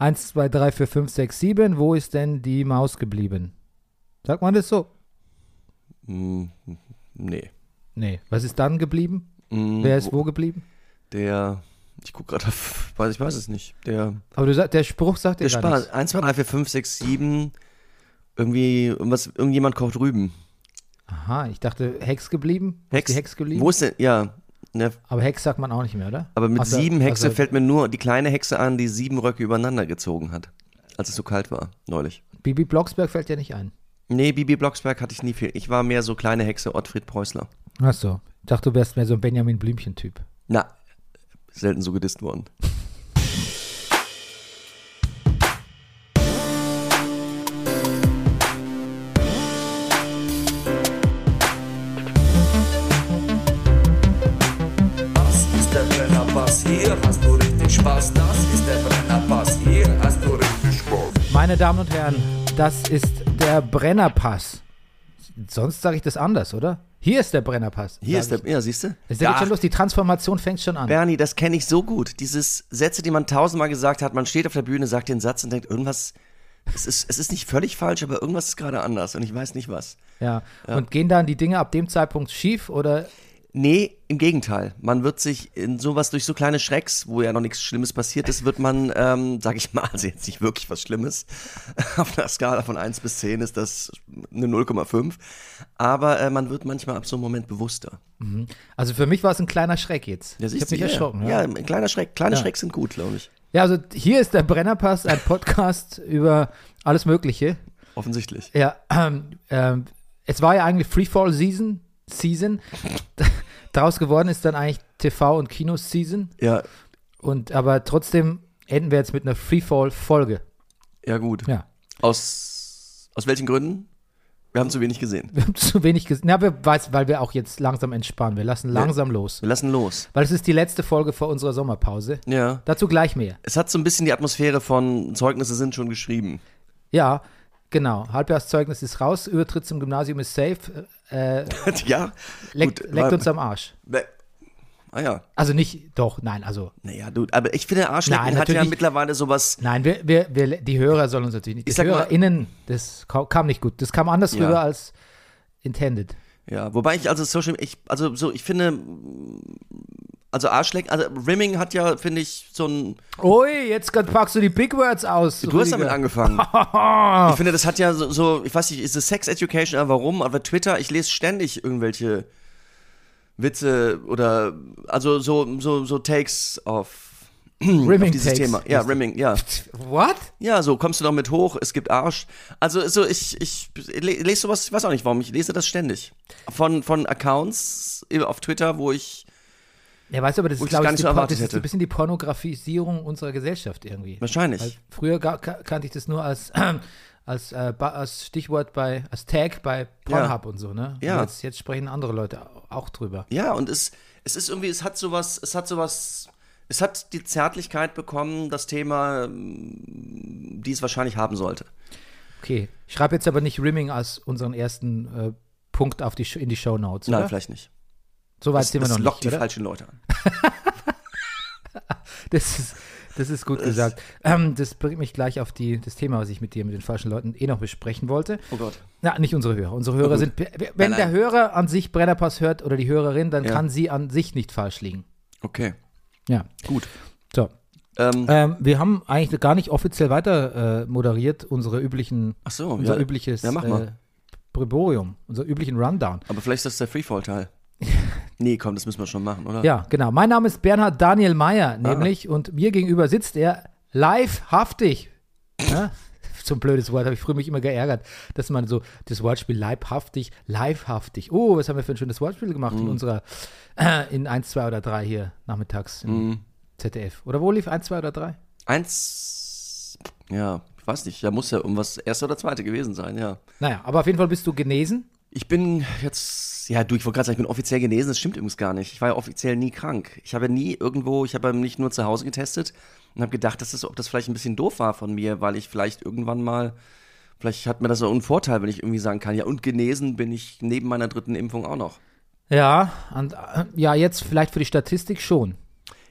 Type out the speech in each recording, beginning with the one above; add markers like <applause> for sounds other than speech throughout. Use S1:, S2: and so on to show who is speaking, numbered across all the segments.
S1: 1, 2, 3, 4, 5, 6, 7. Wo ist denn die Maus geblieben? Sagt man das so?
S2: Mm, nee.
S1: Nee. Was ist dann geblieben?
S2: Mm,
S1: Wer ist wo geblieben?
S2: Der, ich gucke gerade auf, <laughs> weiß, ich weiß es nicht. Der,
S1: Aber du sagst, der Spruch sagt dir
S2: der
S1: gar
S2: Spaß.
S1: nichts.
S2: 1, 2, 3, 4, 5, 6, 7. Irgendwie, irgendwas, irgendjemand kocht Rüben.
S1: Aha, ich dachte, Hex geblieben. Wo ist
S2: Hex.
S1: Die Hex geblieben.
S2: Wo ist denn, ja, ne,
S1: Aber Hex sagt man auch nicht mehr, oder?
S2: aber mit
S1: Also-
S2: sieben Hexe
S1: also
S2: fällt mir nur die kleine Hexe an, die sieben Röcke übereinander gezogen hat. Als es so kalt war, neulich.
S1: Bibi Blocksberg fällt dir nicht ein.
S2: Nee, Bibi Blocksberg hatte ich nie viel. Ich war mehr so kleine Hexe Ottfried Preußler.
S1: Ach so. Ich dachte, du wärst mehr so ein Benjamin Blümchen-Typ.
S2: Na, selten so gedisst worden.
S3: Hier hast du richtig Spaß. Das ist der Brennerpass, hier hast du richtig Spaß.
S1: Meine Damen und Herren, das ist der Brennerpass. Sonst sage ich das anders, oder? Hier ist der Brennerpass.
S2: Hier ist der, ja, siehst du?
S1: Es geht schon los, die Transformation fängt schon an.
S2: Bernie, das kenne ich so gut. Dieses Sätze, die man tausendmal gesagt hat, man steht auf der Bühne, sagt den Satz und denkt, irgendwas, es ist, es ist nicht völlig falsch, aber irgendwas ist gerade anders und ich weiß nicht was.
S1: Ja. Und gehen dann die Dinge ab dem Zeitpunkt schief oder
S2: Nee, im Gegenteil. Man wird sich in sowas durch so kleine Schrecks, wo ja noch nichts Schlimmes passiert ist, wird man, ähm, sag ich mal, <laughs> also jetzt nicht wirklich was Schlimmes. <laughs> Auf einer Skala von 1 bis 10 ist das eine 0,5. Aber äh, man wird manchmal ab so einem Moment bewusster.
S1: Also für mich war es ein kleiner Schreck jetzt.
S2: Ja,
S1: ich habe mich
S2: ja.
S1: erschrocken.
S2: Ja,
S1: Ja.
S2: ein kleiner Schreck. Kleine
S1: Ja.
S2: Schrecks sind gut, glaube ich.
S1: ja, also hier ist der Brennerpass, ein Podcast <laughs> über alles Mögliche.
S2: Offensichtlich.
S1: Ja, ähm, ähm, es war ja eigentlich Freefall Season, Season. Daraus geworden ist dann eigentlich TV und Kino Season.
S2: Ja,
S1: Und aber trotzdem enden wir jetzt mit einer Freefall Folge.
S2: ja gut.
S1: Ja.
S2: Aus, aus welchen Gründen? Wir haben zu wenig gesehen.
S1: Wir haben <laughs> zu wenig gesehen. Ja, wir weiß, weil wir auch jetzt langsam entspannen. Wir lassen langsam los.
S2: Wir lassen los.
S1: Weil es ist die letzte Folge vor unserer Sommerpause.
S2: Ja.
S1: Dazu gleich mehr.
S2: Es hat so ein bisschen die Atmosphäre von Zeugnisse sind schon geschrieben.
S1: Ja, genau. Halbjahrszeugnis ist raus, Übertritt zum Gymnasium ist safe. Äh, <laughs>
S2: ja.
S1: leckt,
S2: gut,
S1: leckt
S2: war-
S1: uns am Arsch.
S2: Bäh. Ah ja.
S1: Also nicht, doch, nein, also
S2: Naja, du, aber ich finde, Arschlecken
S1: Nein,
S2: hat ja mittlerweile sowas.
S1: Nein, wir, wir, wir, die Hörer sollen uns natürlich nicht.
S2: Ich
S1: Die HörerInnen, das ka- kam nicht gut. Das kam anders
S2: Ja.
S1: rüber als intended.
S2: Ja, wobei ich also Social, ich, also so, ich finde, also Arschlecken, also Rimming hat ja, finde ich, so ein,
S1: Ui, jetzt packst du die Big Words aus.
S2: du hast damit
S1: Rüdiger.
S2: angefangen. <laughs> ich finde, das hat ja so, so, ich weiß nicht, ist es Sex Education, aber warum? Aber Twitter, ich lese ständig irgendwelche Witze oder, also so, so, so Takes auf, <clears throat>
S1: Rimming
S2: auf dieses
S1: Takes.
S2: Thema. Ja, Rimming, ja.
S1: What?
S2: Ja, so kommst du noch mit hoch, es gibt Arsch. Also so ich ich le- lese sowas, ich weiß auch nicht warum, ich lese das ständig. Von von Accounts auf Twitter, wo ich
S1: Ja, weißt du, aber das ist,
S2: ich
S1: glaube ich, die,
S2: so
S1: das ist ein bisschen die Pornografisierung unserer Gesellschaft irgendwie. Weil
S2: wahrscheinlich.
S1: früher ga, ka- kannte ich das nur als, <clears throat> als, äh, als Stichwort bei, als Tag bei Pornhub und so, ne?
S2: Ja.
S1: Jetzt, jetzt sprechen andere Leute auch drüber.
S2: Ja, und es es ist irgendwie, es hat sowas, es hat sowas es hat die Zärtlichkeit bekommen, das Thema, ähm, die es wahrscheinlich haben sollte.
S1: Okay. Ich schreibe jetzt aber nicht Rimming als unseren ersten äh, Punkt auf die, in die Show Notes,
S2: Nein, vielleicht nicht.
S1: So weit
S2: Das,
S1: sind wir
S2: das
S1: noch
S2: lockt
S1: nicht,
S2: die
S1: oder?
S2: falschen Leute an. <laughs>
S1: Das ist, das ist gut gesagt. Ähm, das bringt mich gleich auf die, das Thema, was ich mit dir, mit den falschen Leuten eh noch besprechen wollte.
S2: Oh Gott.
S1: Na, nicht unsere Hörer. Unsere Hörer
S2: gut.
S1: sind, wenn
S2: Nein,
S1: der
S2: nein.
S1: Hörer an sich Brennerpass hört oder die Hörerin, dann
S2: Ja.
S1: kann sie an sich nicht falsch liegen.
S2: Okay,
S1: Ja.
S2: gut.
S1: So.
S2: Ähm,
S1: Ähm, wir haben eigentlich gar nicht offiziell weiter äh, moderiert, unsere üblichen,
S2: ach so,
S1: unser
S2: ja,
S1: übliches
S2: Ja, mach mal.
S1: äh, Breborium, unser üblichen Rundown.
S2: aber vielleicht ist das der Freefall-Teil. <laughs> nee, komm, das müssen wir schon machen, oder?
S1: Ja, genau. Mein Name ist Bernhard Daniel
S2: Ah.
S1: Meyer, nämlich, und mir gegenüber sitzt er livehaftig. Ja? <laughs> So ein blödes Wort, habe ich früher mich immer geärgert, dass man so das Wortspiel leibhaftig, livehaftig. Oh, was haben wir für ein schönes Wortspiel gemacht
S2: Mhm. <clears throat>
S1: in unserer, äh, in 1, 2 oder 3 hier nachmittags im
S2: Mhm.
S1: ZDF. Oder wo lief 1, 2 oder 3?
S2: Eins, ja, ich weiß nicht, ja, muss ja irgendwas erste oder zweite gewesen sein, ja.
S1: Naja, aber auf jeden Fall bist du genesen.
S2: Ich bin jetzt, ja, du, ich wollte gerade sagen, ich bin offiziell genesen, das stimmt übrigens gar nicht. Ich war ja offiziell nie krank. Ich habe nie irgendwo, ich habe nicht nur zu Hause getestet und habe gedacht, dass das, ob das vielleicht ein bisschen doof war von mir, weil ich vielleicht irgendwann mal, vielleicht hat mir das so einen Vorteil, wenn ich irgendwie sagen kann, ja, und genesen bin ich neben meiner dritten Impfung auch noch.
S1: Ja, und, äh, ja, jetzt vielleicht für die Statistik schon.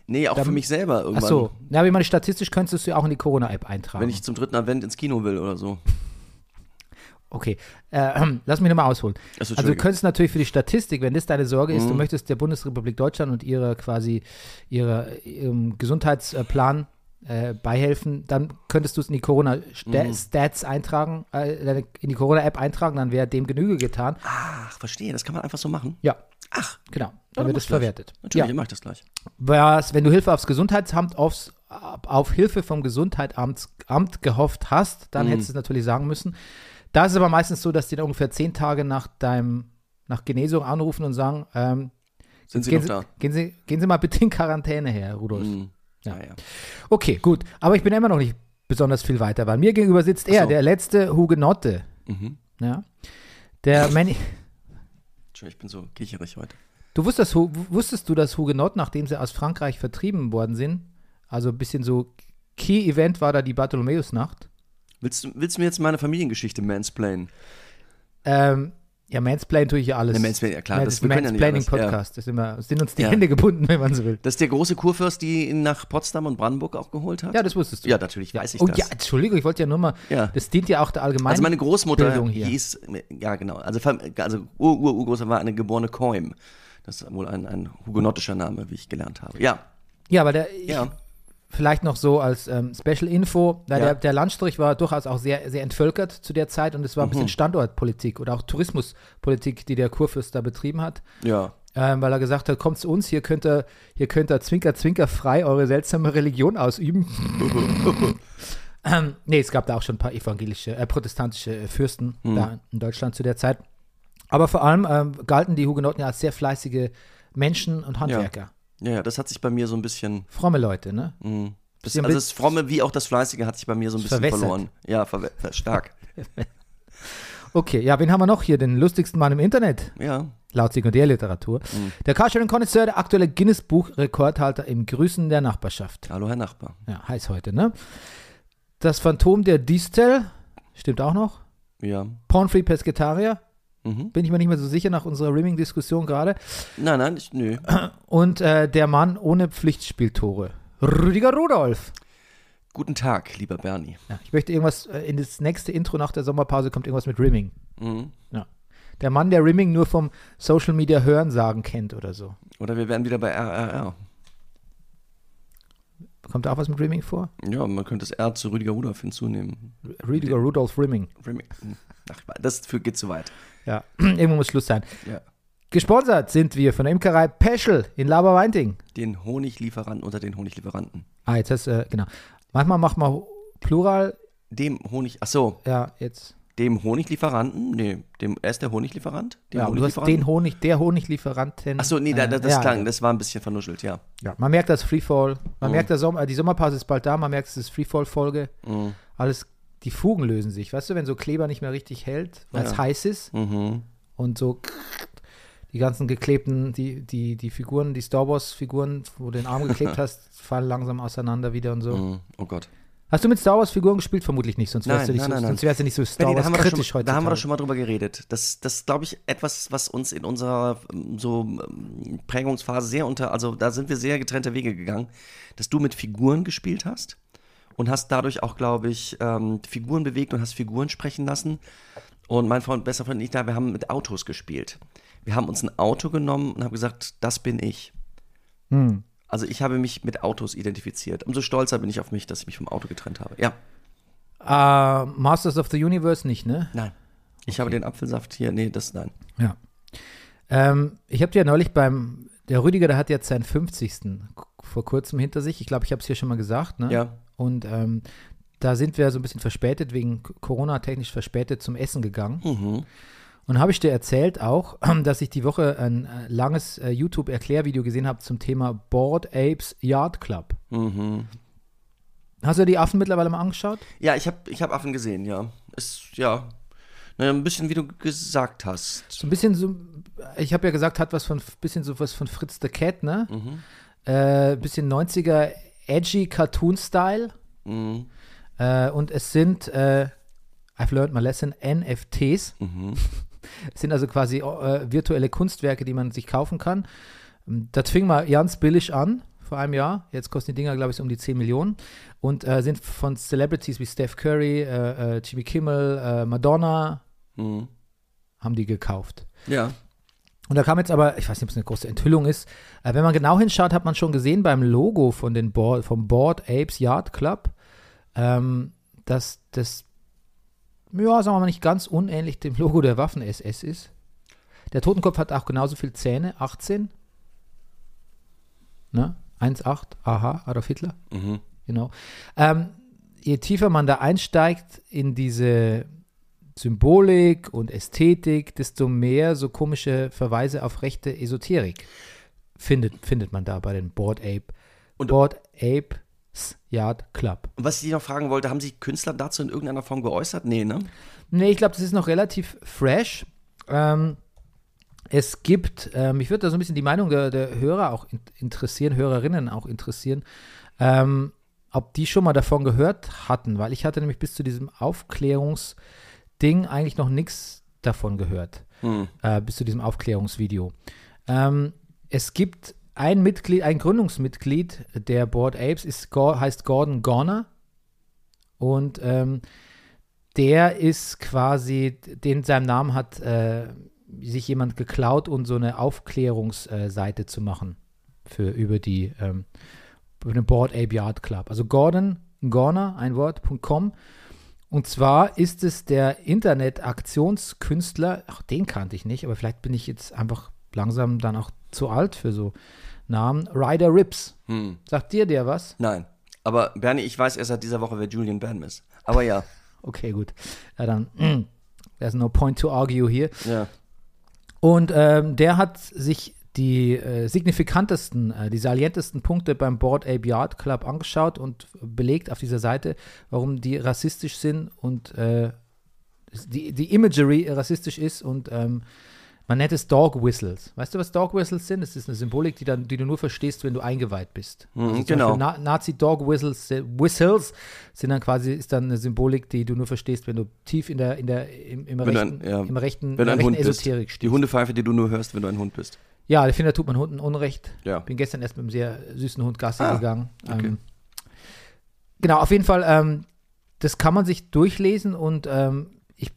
S2: Nee, auch
S1: Dann-
S2: für mich selber
S1: Ach
S2: irgendwann.
S1: so. Ja, aber ich meine, statistisch könntest du ja auch in die Corona-App eintragen.
S2: Wenn ich zum dritten Advent ins Kino will oder so.
S1: Okay, äh, <clears throat> lass mich nochmal ausholen.
S2: Achso,
S1: Also du könntest natürlich für die Statistik, wenn das deine Sorge ist, du
S2: Mhm.
S1: möchtest der Bundesrepublik Deutschland und ihrer quasi ihre, ihrem Gesundheitsplan äh, beihelfen, dann könntest du es in die
S2: Mhm.
S1: Corona-Stats eintragen, äh, in die Corona-App eintragen, dann wäre dem Genüge getan.
S2: Ach, verstehe, das kann man einfach so machen.
S1: Ja,
S2: Ach,
S1: genau.
S2: dann
S1: Dann wird es verwertet.
S2: natürlich,
S1: Ja.
S2: ich das gleich.
S1: Was, wenn du Hilfe aufs Gesundheitsamt aufs, auf Hilfe vom Gesundheitsamt Amt gehofft hast, dann
S2: Mhm.
S1: hättest du es natürlich sagen müssen. Da ist es aber meistens so, dass die dann ungefähr zehn Tage nach deinem nach Genesung anrufen und sagen, ähm,
S2: Sind Sie
S1: gehen,
S2: noch
S1: Sie,
S2: da?
S1: gehen, Sie, gehen Sie mal bitte in Quarantäne her, Rudolf.
S2: Hm.
S1: Ja.
S2: Ja. ja.
S1: Okay, gut. Aber ich bin immer noch nicht besonders viel weiter, weil mir gegenüber sitzt
S2: Ach
S1: er,
S2: so.
S1: der letzte Hugenotte.
S2: Mhm.
S1: Ja. Der <laughs> Manny,
S2: Entschuldigung, ich bin so kicherig heute.
S1: du wusstest, wusstest du, dass Hugenot, nachdem sie aus Frankreich vertrieben worden sind, also ein bisschen so Key-Event war da die Bartholomäusnacht.
S2: Willst du, willst du mir jetzt meine Familiengeschichte mansplainen?
S1: Ähm, ja, Mansplain tue ich ja alles.
S2: Ne, Mansplain, ja klar,
S1: Ja,
S2: das-
S1: das
S2: können ja
S1: Mansplaining-Podcast. Das sind, uns die
S2: Ja.
S1: Hände gebunden, <laughs> wenn man so will.
S2: Das ist der große Kurfürst, die ihn nach Potsdam und Brandenburg auch geholt hat?
S1: Ja, das wusstest du.
S2: Ja, natürlich weiß ich
S1: oh
S2: das.
S1: ja, Entschuldigung, ich wollte ja nur mal,
S2: Ja.
S1: das dient ja auch der allgemeinen
S2: Also meine Großmutter
S1: Bildung hier.
S2: hieß, ja genau, also, also Ur, Ur, Urgroßmutter war eine geborene Koim. Das ist wohl ein, ein hugenottischer Name, wie ich gelernt habe. Ja,
S1: Ja, aber der, ich,
S2: ja.
S1: Vielleicht noch so als ähm, Special Info,
S2: Ja.
S1: der, der Landstrich war durchaus auch sehr, sehr entvölkert zu der Zeit und es war ein
S2: Mhm.
S1: bisschen Standortpolitik oder auch Tourismuspolitik, die der Kurfürst da betrieben hat.
S2: Ja.
S1: Ähm, weil er gesagt hat, kommt zu uns, hier könnt ihr, hier könnt ihr zwinker, zwinker frei eure seltsame Religion ausüben. <laughs> ähm, nee, es gab da auch schon ein paar evangelische, äh, protestantische äh, Fürsten
S2: Mhm.
S1: da in Deutschland zu der Zeit. Aber vor allem ähm, galten die Hugenotten ja als sehr fleißige Menschen und Handwerker.
S2: ja, ja, das hat sich bei mir so ein bisschen,
S1: Fromme Leute, ne?
S2: mh, das, also das Fromme wie auch das Fleißige hat sich bei mir so ein bisschen
S1: Verwässert.
S2: verloren. Ja, verwe stark. <laughs>
S1: Okay, ja, wen haben wir noch hier? Den lustigsten Mann im Internet,
S2: Ja,
S1: laut Sekundärliteratur.
S2: Mhm.
S1: Der Carsharing-Konnoisseur, der aktuelle Guinness-Buch-Rekordhalter im Grüßen der Nachbarschaft.
S2: hallo Herr Nachbar.
S1: Ja, heiß heute, ne? Das Phantom der Distel, stimmt auch noch.
S2: Ja.
S1: Pornfree Pescetarier,
S2: Mhm.
S1: bin ich mir nicht mehr so sicher nach unserer Rimming-Diskussion gerade.
S2: Nein, nein, ich, nö.
S1: Und äh, der Mann ohne Pflichtspieltore, Rüdiger Rudolf.
S2: Guten Tag, lieber Bernie.
S1: Ja, ich möchte irgendwas, äh, in das nächste Intro nach der Sommerpause kommt irgendwas mit Rimming.
S2: Mhm.
S1: Der Mann, der Rimming nur vom Social Media Hörensagen kennt oder so.
S2: Oder wir wären wieder bei RRR.
S1: Kommt da auch was mit Rimming vor?
S2: Ja, man könnte das R zu Rüdiger Rudolf hinzunehmen.
S1: Rüdiger Rudolf Rimming.
S2: Remi- Ach, das für- geht zu weit.
S1: Ja, <clears throat> irgendwo muss Schluss sein.
S2: Ja.
S1: Gesponsert sind wir von der Imkerei Peschel in Laberweinting.
S2: Den Honiglieferanten unter den Honiglieferanten.
S1: Ah, jetzt hast du, äh, genau. Manchmal macht man Plural,
S2: Dem Honig, ach so,
S1: ja, jetzt.
S2: dem Honiglieferanten? Nee, dem, er ist der Honiglieferant? Dem
S1: Ja, du hast den Honig, der Honiglieferanten.
S2: Ach so, nee, da, da, das
S1: ja,
S2: klang,
S1: ja.
S2: das war ein bisschen vernuschelt, ja.
S1: Ja, man merkt das Freefall. Man
S2: Mhm.
S1: merkt, der Sommer, die Sommerpause ist bald da. Man merkt, es ist Freefall-Folge.
S2: Mhm.
S1: Alles, die Fugen lösen sich. Weißt du, wenn so Kleber nicht mehr richtig hält, weil es
S2: Ja.
S1: heiß ist
S2: Mhm.
S1: und so die ganzen geklebten, die, die, die Figuren, die Star Wars-Figuren, wo du den Arm geklebt <laughs> hast, fallen langsam auseinander wieder und so.
S2: Mhm. Oh Gott.
S1: Hast du mit Star Wars-Figuren gespielt? Vermutlich nicht, sonst wärst
S2: Nein,
S1: du nicht
S2: nein,
S1: so,
S2: nein,
S1: sonst wärst du nicht so Star Wars
S2: haben, wir doch
S1: kritisch
S2: schon,
S1: heute.
S2: da haben wir doch schon mal drüber geredet. Das, das glaube ich, etwas, was uns in unserer ähm, so ähm, Prägungsphase sehr unter, also da sind wir sehr getrennte Wege gegangen, dass du mit Figuren gespielt hast und hast dadurch auch, glaube ich, ähm, Figuren bewegt und hast Figuren sprechen lassen. Und mein Freund, bester Freund und ich da, wir haben mit Autos gespielt. Wir haben uns ein Auto genommen und haben gesagt, das bin ich.
S1: Hm.
S2: Also ich habe mich mit Autos identifiziert. Umso stolzer bin ich auf mich, dass ich mich vom Auto getrennt habe. Ja,
S1: Äh, Masters of the Universe nicht, ne?
S2: nein. Ich habe den Apfelsaft hier, nee, das nein.
S1: Ja. Ähm, ich habe dir ja neulich beim, der Rüdiger, der hat jetzt seinen 50. k- vor kurzem hinter sich. Ich glaube, ich habe es hier schon mal gesagt, ne?
S2: Ja.
S1: Und ähm, da sind wir so ein bisschen verspätet, wegen Corona technisch verspätet zum Essen gegangen.
S2: Mhm.
S1: Und habe ich dir erzählt auch, <clears throat> dass ich die Woche ein äh, langes äh, YouTube-Erklärvideo gesehen habe zum Thema Board Apes Yard Club.
S2: Mhm.
S1: Hast du die Affen mittlerweile mal angeschaut?
S2: Ja, ich habe ich hab Affen gesehen, ja. Ist, ja, naja, ein bisschen wie du gesagt hast.
S1: So ein bisschen so, ich habe ja gesagt, hat was von, bisschen so was von Fritz the Cat, ne?
S2: Mhm.
S1: Äh, bisschen 90er edgy Cartoon-Style.
S2: Mhm.
S1: Äh, und es sind, äh, I've learned my lesson, NFTs.
S2: Mhm. <laughs>
S1: Es sind also quasi äh, virtuelle Kunstwerke, die man sich kaufen kann. Das fing mal ganz billig an, vor einem Jahr. Jetzt kosten die Dinger, glaube ich, um die 10 Millionen. Und äh, sind von Celebrities wie Steph Curry, äh, äh, Jimmy Kimmel, äh, Madonna,
S2: Mhm.
S1: haben die gekauft.
S2: Ja.
S1: Und da kam jetzt aber, ich weiß nicht, ob es eine große Enthüllung ist, äh, wenn man genau hinschaut, hat man schon gesehen beim Logo von den Board, vom Board Apes Yard Club, ähm, dass das, ja, sagen wir mal, nicht ganz unähnlich dem Logo der Waffen-SS ist. Der Totenkopf hat auch genauso viele Zähne, 18. Ne? 1,8, aha, Adolf Hitler.
S2: Mhm.
S1: Genau. Ähm, je tiefer man da einsteigt in diese Symbolik und Ästhetik, desto mehr so komische Verweise auf rechte Esoterik findet, findet man da bei den Board Ape.
S2: Und-
S1: Board Apes Yard Club.
S2: Und was ich noch fragen wollte, haben sich Künstler dazu in irgendeiner Form geäußert? Nee, ne?
S1: Nee, ich glaube, das ist noch relativ fresh. Ähm, es gibt, äh, mich würde da so ein bisschen die Meinung der, der Hörer auch in, interessieren, Hörerinnen auch interessieren, ähm, ob die schon mal davon gehört hatten, weil ich hatte nämlich bis zu diesem Aufklärungsding eigentlich noch nichts davon gehört,
S2: Hm.
S1: äh, bis zu diesem Aufklärungsvideo. Ähm, es gibt ein Mitglied, ein Gründungsmitglied der Board Apes, ist, heißt Gordon Gorner und ähm, der ist quasi, den seinem Namen hat äh, sich jemand geklaut und so eine Aufklärungsseite zu machen für über die ähm, über den Board Ape Yard Club. Also Gordon Gorner, ein Wort, .com. Und zwar ist es der Internet-Aktionskünstler, ach, den kannte ich nicht, aber vielleicht bin ich jetzt einfach langsam dann auch zu alt für so Namen. Ryder Rips.
S2: Hm.
S1: Sagt dir der was?
S2: Nein. Aber Bernie, ich weiß erst seit dieser Woche, wer Julian Bam ist. Aber ja. <laughs>
S1: Okay, gut. Ja, dann, mm, there's no point to argue here.
S2: ja.
S1: Und ähm, der hat sich die äh, signifikantesten, äh, die salientesten Punkte beim Board Ape Yard Club angeschaut und belegt auf dieser Seite, warum die rassistisch sind und äh, die, die Imagery rassistisch ist und ähm, man nennt es Dog Whistles. Weißt du, was Dog Whistles sind? Das ist eine Symbolik, die, dann, die du nur verstehst, wenn du eingeweiht bist.
S2: Mhm,
S1: Also
S2: genau.
S1: Na Nazi Dog Whistles, äh, Whistles sind dann quasi, ist dann eine Symbolik, die du nur verstehst, wenn du tief in der, in der, im, im, rechten,
S2: ein- ja,
S1: im rechten,
S2: Wenn du
S1: in
S2: ein
S1: der
S2: Hund
S1: rechten
S2: bist.
S1: Esoterik
S2: Die
S1: stehst.
S2: Hundepfeife, die du nur hörst, wenn du ein Hund bist.
S1: Ja, ich finde, da tut man Hunden Unrecht.
S2: Ja.
S1: Bin gestern erst mit einem sehr süßen Hund Gassi
S2: Ah,
S1: gegangen.
S2: okay.
S1: Ähm, genau, auf jeden Fall, ähm, das kann man sich durchlesen und ähm, ich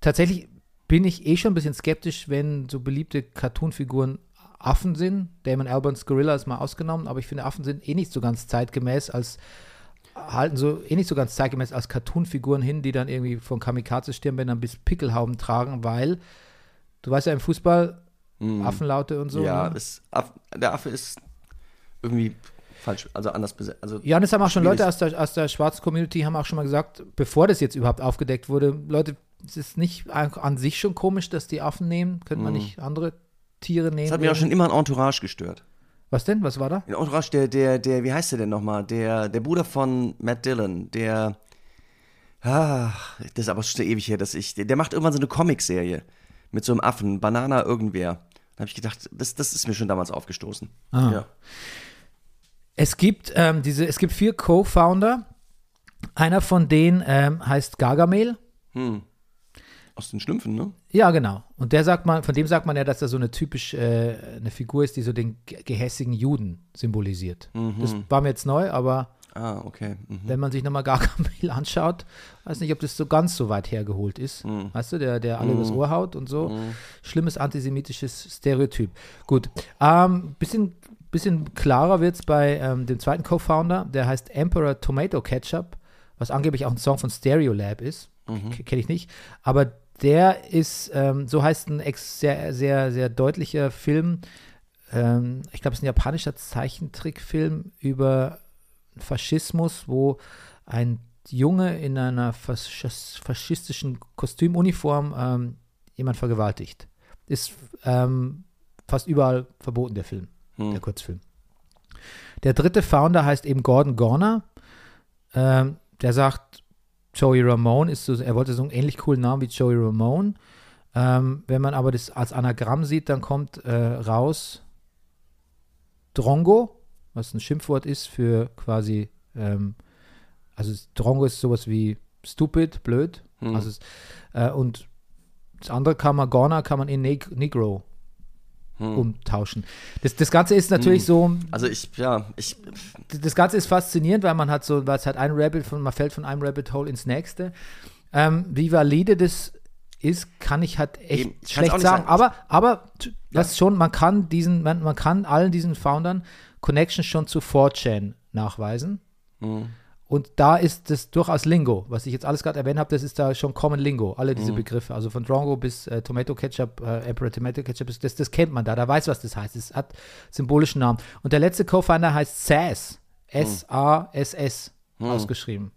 S1: tatsächlich bin ich eh schon ein bisschen skeptisch, wenn so beliebte Cartoonfiguren Affen sind. Damon Albarns Gorilla ist mal ausgenommen, aber ich finde, Affen sind eh nicht so ganz zeitgemäß als halten so eh nicht so ganz zeitgemäß als Cartoonfiguren hin, die dann irgendwie von Kamikaze-Stirnbändern bis Pickelhauben tragen, weil du weißt ja im Fußball
S2: Mhm.
S1: Affenlaute und so.
S2: ja,
S1: ne?
S2: ist, Aff, der Affe ist irgendwie falsch, also anders besetzt. Also,
S1: Ja, und das haben auch schon
S2: Schwierig.
S1: Leute aus der, aus der schwarzen Community haben auch schon mal gesagt, bevor das jetzt überhaupt aufgedeckt wurde, Leute, es ist nicht an sich schon komisch, dass die Affen nehmen. Könnte man
S2: Mhm.
S1: nicht andere Tiere nehmen?
S2: das hat mich auch schon immer an Entourage gestört.
S1: Was denn? Was war da?
S2: In Entourage, der, der, der, wie heißt der denn nochmal? Der, der Bruder von Matt Dillon, der, ah, das ist aber schon ewig her, dass ich, der, der macht irgendwann so eine Comicserie mit so einem Affen, Banana irgendwer. Da habe ich gedacht, das, das ist mir schon damals aufgestoßen.
S1: Ah.
S2: Ja.
S1: Es gibt ähm, diese, es gibt vier Co-Founder. Einer von denen ähm, heißt Gargamel.
S2: Hm. Aus den Schlümpfen, ne?
S1: Ja, genau. Und der sagt man, von dem sagt man ja, dass er so eine typisch äh, eine Figur ist, die so den ge- gehässigen Juden symbolisiert. Das war mir jetzt neu, aber
S2: Ah, okay. Mhm.
S1: wenn man sich nochmal Gargamel <laughs> anschaut, weiß nicht, ob das so ganz so weit hergeholt ist. Weißt du, der, der alle übers Ohr haut und so. Schlimmes antisemitisches Stereotyp. Gut. Ähm, bisschen, bisschen klarer wird es bei ähm, dem zweiten Co-Founder, der heißt Emperor Tomato Ketchup, was angeblich auch ein Song von Stereolab ist. Kenne ich nicht. Aber der ist, ähm, so heißt ein ex sehr, sehr, sehr deutlicher Film. Ähm, ich glaube, es ist ein japanischer Zeichentrickfilm über Faschismus, wo ein Junge in einer faschis faschistischen Kostümuniform ähm, jemand vergewaltigt. Ist ähm, fast überall verboten, der Film,
S2: Hm.
S1: der Kurzfilm. Der dritte Founder heißt eben Gordon Gorner. Ähm, der sagt, Joey Ramone ist so, er wollte so einen ähnlich coolen Namen wie Joey Ramone. Ähm, wenn man aber das als Anagramm sieht, dann kommt äh, raus Drongo, was ein Schimpfwort ist für quasi, ähm, also Drongo ist sowas wie stupid, blöd.
S2: Hm.
S1: Also äh, und das andere kann man, Gorner kann man in Neg Negro umtauschen. Das, das Ganze ist natürlich so,
S2: Also ich, ja, ich,
S1: das Ganze ist faszinierend, weil man hat so, weil es hat ein Rabbit von, man fällt von einem Rabbit Hole ins nächste. Ähm, wie valide das ist, kann ich halt echt
S2: Eben,
S1: schlecht sagen.
S2: sagen.
S1: Aber, aber t- das schon, man kann diesen, man, man kann allen diesen Foundern Connections schon zu 4chan nachweisen.
S2: hm,
S1: Und da ist das durchaus Lingo, was ich jetzt alles gerade erwähnt habe, das ist da schon Common Lingo, alle diese Begriffe. Also von Drongo bis äh, Tomato Ketchup, äh, Emperor Tomato Ketchup, das, das, kennt man da, da weiß, was das heißt. Es hat symbolischen Namen. Und der letzte Co-Founder heißt SAS, S-A-S-S, ausgeschrieben.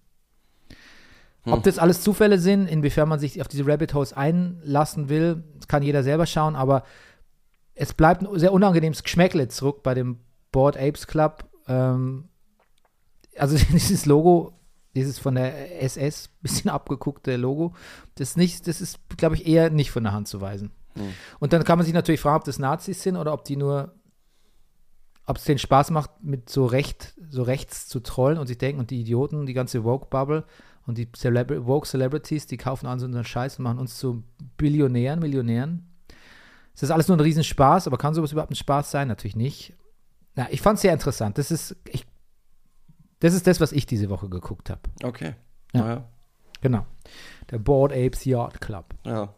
S1: Ob das alles Zufälle sind, inwiefern man sich auf diese Rabbit Holes einlassen will, kann jeder selber schauen, aber es bleibt ein sehr unangenehmes Geschmäckle zurück bei dem Board Apes Club. Ähm, also <laughs> dieses Logo, dieses von der SS bisschen abgeguckte Logo, das ist nicht, das ist, glaube ich, eher nicht von der Hand zu weisen. Und dann kann man sich natürlich fragen, ob das Nazis sind oder ob die nur, ob es denen Spaß macht, mit so recht, so rechts zu trollen und sich denken, und die Idioten, die ganze Woke-Bubble und die Celebra Woke Celebrities, die kaufen an so einen Scheiß und machen uns zu Billionären, Millionären. Ist das alles nur ein Riesenspaß, aber kann sowas überhaupt ein Spaß sein? Natürlich nicht. Na, ich fand es sehr interessant. Das ist, ich, das ist das, was ich diese Woche geguckt habe.
S2: okay.
S1: Ja.
S2: Ja.
S1: Genau. Der Board Apes Yard Club.
S2: ja.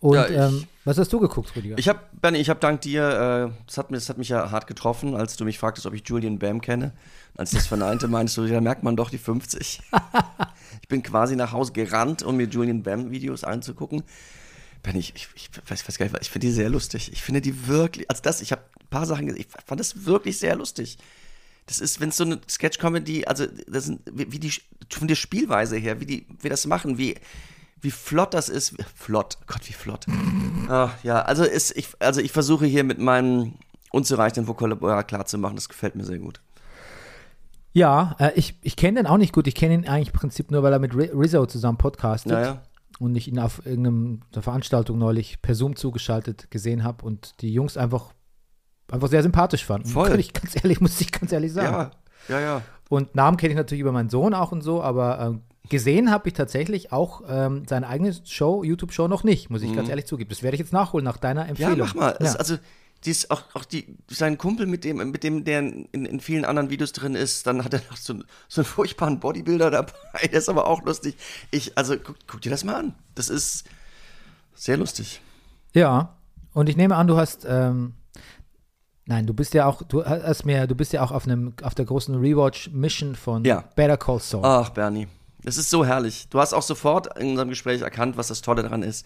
S1: Und
S2: Ja, ich-
S1: ähm, was hast du geguckt, Rüdiger?
S2: Ich habe, Bernie, ich habe dank dir, äh, das, hat, mich- das hat mich ja hart getroffen, als du mich fragtest, ob ich Julian Bam kenne. Als ich das verneinte, meinst du, da merkt man doch die 50. <laughs> ich bin quasi nach Hause gerannt, um mir Julian Bam Videos anzugucken. Bernie, ich, ich, ich weiß, weiß gar nicht, ich finde die sehr lustig. Ich finde die wirklich, als das, ich habe ein paar Sachen gesehen, ich fand das wirklich sehr lustig. Das ist, wenn es so eine Sketch-Comedy, also das sind, wie, wie die, von der Spielweise her, wie die, wie das machen, wie, wie flott das ist. Flott, Gott, wie flott. Ah, ja, also, ist, ich, also ich versuche hier mit meinem unzureichenden Vokabular klarzumachen, das gefällt mir sehr gut.
S1: ja, äh, ich, ich kenne den auch nicht gut. Ich kenne ihn eigentlich im Prinzip nur, weil er mit Ri- Rizzo zusammen podcastet.
S2: Naja.
S1: Und ich ihn auf irgendeiner Veranstaltung neulich per Zoom zugeschaltet gesehen habe und die Jungs einfach, einfach sehr sympathisch fanden.
S2: Voll.
S1: Kann ich ganz ehrlich, <laughs> muss ich ganz ehrlich sagen.
S2: Ja, ja, ja.
S1: Und Namen kenne ich natürlich über meinen Sohn auch und so, aber ähm, gesehen habe ich tatsächlich auch ähm, seine eigene Show, YouTube-Show noch nicht, muss ich ganz ehrlich zugeben. Das werde ich jetzt nachholen nach deiner
S2: Ja,
S1: Empfehlung.
S2: mach mal.
S1: Ja.
S2: also, die ist auch, auch die, sein Kumpel, mit dem, mit dem der in, in vielen anderen Videos drin ist, dann hat er noch so, einen- so einen furchtbaren Bodybuilder dabei. <laughs> Der ist aber auch lustig. Ich, also, guck, guck dir das mal an. Das ist sehr lustig.
S1: Ja, und ich nehme an, du hast, ähm, nein, du bist ja auch, du hast mir, du bist ja auch auf einem, auf der großen Rewatch-Mission von
S2: Ja.
S1: Better Call Saul.
S2: Ach, Bernie. Es ist so herrlich. Du hast auch sofort in unserem Gespräch erkannt, was das Tolle daran ist.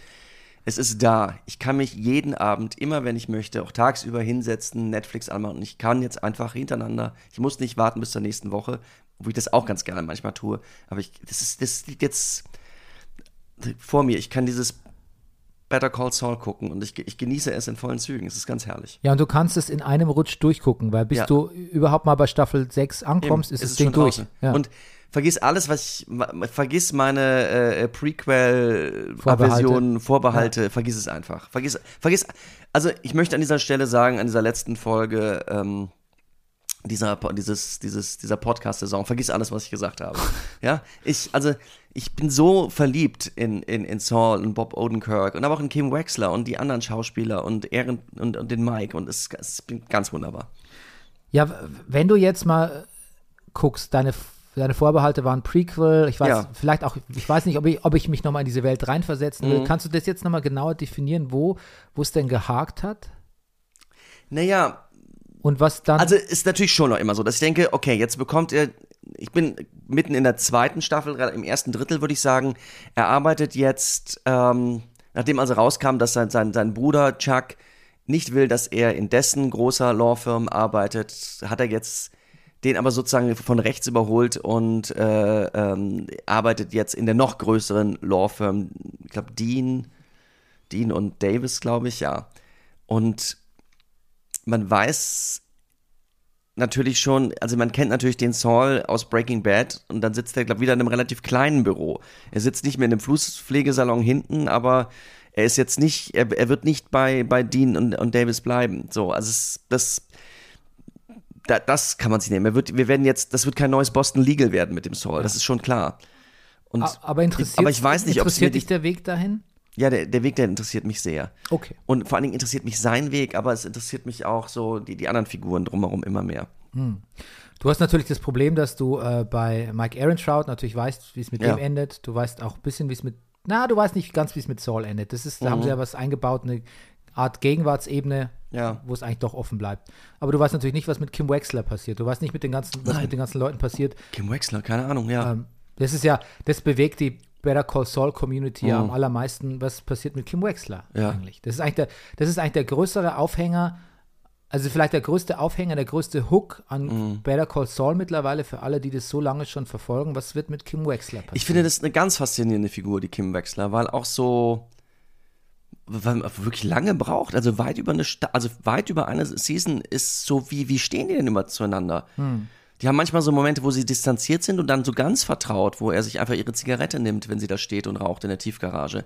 S2: Es ist da. Ich kann mich jeden Abend, immer wenn ich möchte, auch tagsüber hinsetzen, Netflix anmachen und ich kann jetzt einfach hintereinander. Ich muss nicht warten bis zur nächsten Woche, wo ich das auch ganz gerne manchmal tue. Aber ich, das ist, das liegt jetzt vor mir. Ich kann dieses Better Call Saul gucken und ich, ich genieße es in vollen Zügen. Es ist ganz herrlich.
S1: Ja, und du kannst es in einem Rutsch durchgucken, weil bis
S2: Ja.
S1: du überhaupt mal bei Staffel 6 ankommst,
S2: Eben,
S1: ist
S2: es
S1: das Ding
S2: schon
S1: durch. Ja.
S2: Und vergiss alles, was ich, vergiss meine äh,
S1: Vorbehalte.
S2: Prequel-Aversionen, Vorbehalte, vergiss es einfach. Vergiss, vergiss, also ich möchte an dieser Stelle sagen, an dieser letzten Folge, ähm, dieser, dieses, dieses, dieser Podcast-Saison, vergiss alles, was ich gesagt habe. <laughs> ja, ich, also, ich bin so verliebt in, in, in Saul und Bob Odenkirk und aber auch in Kim Wexler und die anderen Schauspieler und Aaron und, und den Mike und es, es ist ganz wunderbar.
S1: Ja, wenn du jetzt mal guckst, deine, deine Vorbehalte waren Prequel, ich weiß,
S2: Ja.
S1: vielleicht auch, ich weiß nicht, ob ich, ob ich mich nochmal in diese Welt reinversetzen
S2: Mhm.
S1: will. Kannst du das jetzt nochmal genauer definieren, wo wo es denn gehakt hat?
S2: Naja,
S1: Und was dann.
S2: Also ist natürlich schon noch immer so, dass ich denke, okay, jetzt bekommt er, ich bin mitten in der zweiten Staffel, gerade im ersten Drittel würde ich sagen, er arbeitet jetzt, ähm, nachdem also rauskam, dass sein, sein, sein Bruder Chuck nicht will, dass er in dessen großer Lawfirm arbeitet, hat er jetzt den aber sozusagen von rechts überholt und äh, ähm, arbeitet jetzt in der noch größeren Lawfirm, ich glaube Dean, Dean und Davis, glaube ich, ja. Und man weiß natürlich schon, also man kennt natürlich den Saul aus Breaking Bad und dann sitzt er, glaube ich, wieder in einem relativ kleinen Büro. Er sitzt nicht mehr in einem Fußpflegesalon hinten, aber er ist jetzt nicht, er, er wird nicht bei, bei Dean und, und Davis bleiben. So, also es, das, da, das kann man sich nehmen. Er wird, wir werden jetzt, das wird kein neues Boston Legal werden mit dem Saul, das ist schon klar. Und,
S1: aber interessiert,
S2: aber ich weiß nicht,
S1: interessiert dich der Weg dahin?
S2: Ja, der, der Weg, der interessiert mich sehr.
S1: Okay.
S2: Und vor allen Dingen interessiert mich sein Weg, aber es interessiert mich auch so die, die anderen Figuren drumherum immer mehr.
S1: Du hast natürlich das Problem, dass du äh, bei Mike Ehrentrout natürlich weißt, wie es mit
S2: Ja.
S1: dem endet. Du weißt auch ein bisschen, wie es mit, na, du weißt nicht ganz, wie es mit Saul endet. Das ist, da haben sie ja was eingebaut, eine Art Gegenwartsebene,
S2: Ja.
S1: wo es eigentlich doch offen bleibt. Aber du weißt natürlich nicht, was mit Kim Wexler passiert. Du weißt nicht mit den ganzen, was
S2: Nein.
S1: mit den ganzen Leuten passiert.
S2: Kim Wexler, keine Ahnung, ja.
S1: Ähm, das ist ja, das bewegt die Better Call Saul Community ja
S2: Mhm.
S1: am allermeisten, was passiert mit Kim Wexler
S2: Ja.
S1: eigentlich. Das ist eigentlich der, das ist eigentlich der größere Aufhänger, also vielleicht der größte Aufhänger, der größte Hook an
S2: Mhm.
S1: Better Call Saul mittlerweile für alle, die das so lange schon verfolgen. Was wird mit Kim Wexler passieren?
S2: Ich finde das eine ganz faszinierende Figur, die Kim Wexler, weil auch so wirklich lange braucht, also weit über eine also weit über eine Season ist so wie wie stehen die denn immer zueinander? Die haben manchmal so Momente, wo sie distanziert sind und dann so ganz vertraut, wo er sich einfach ihre Zigarette nimmt, wenn sie da steht und raucht in der Tiefgarage.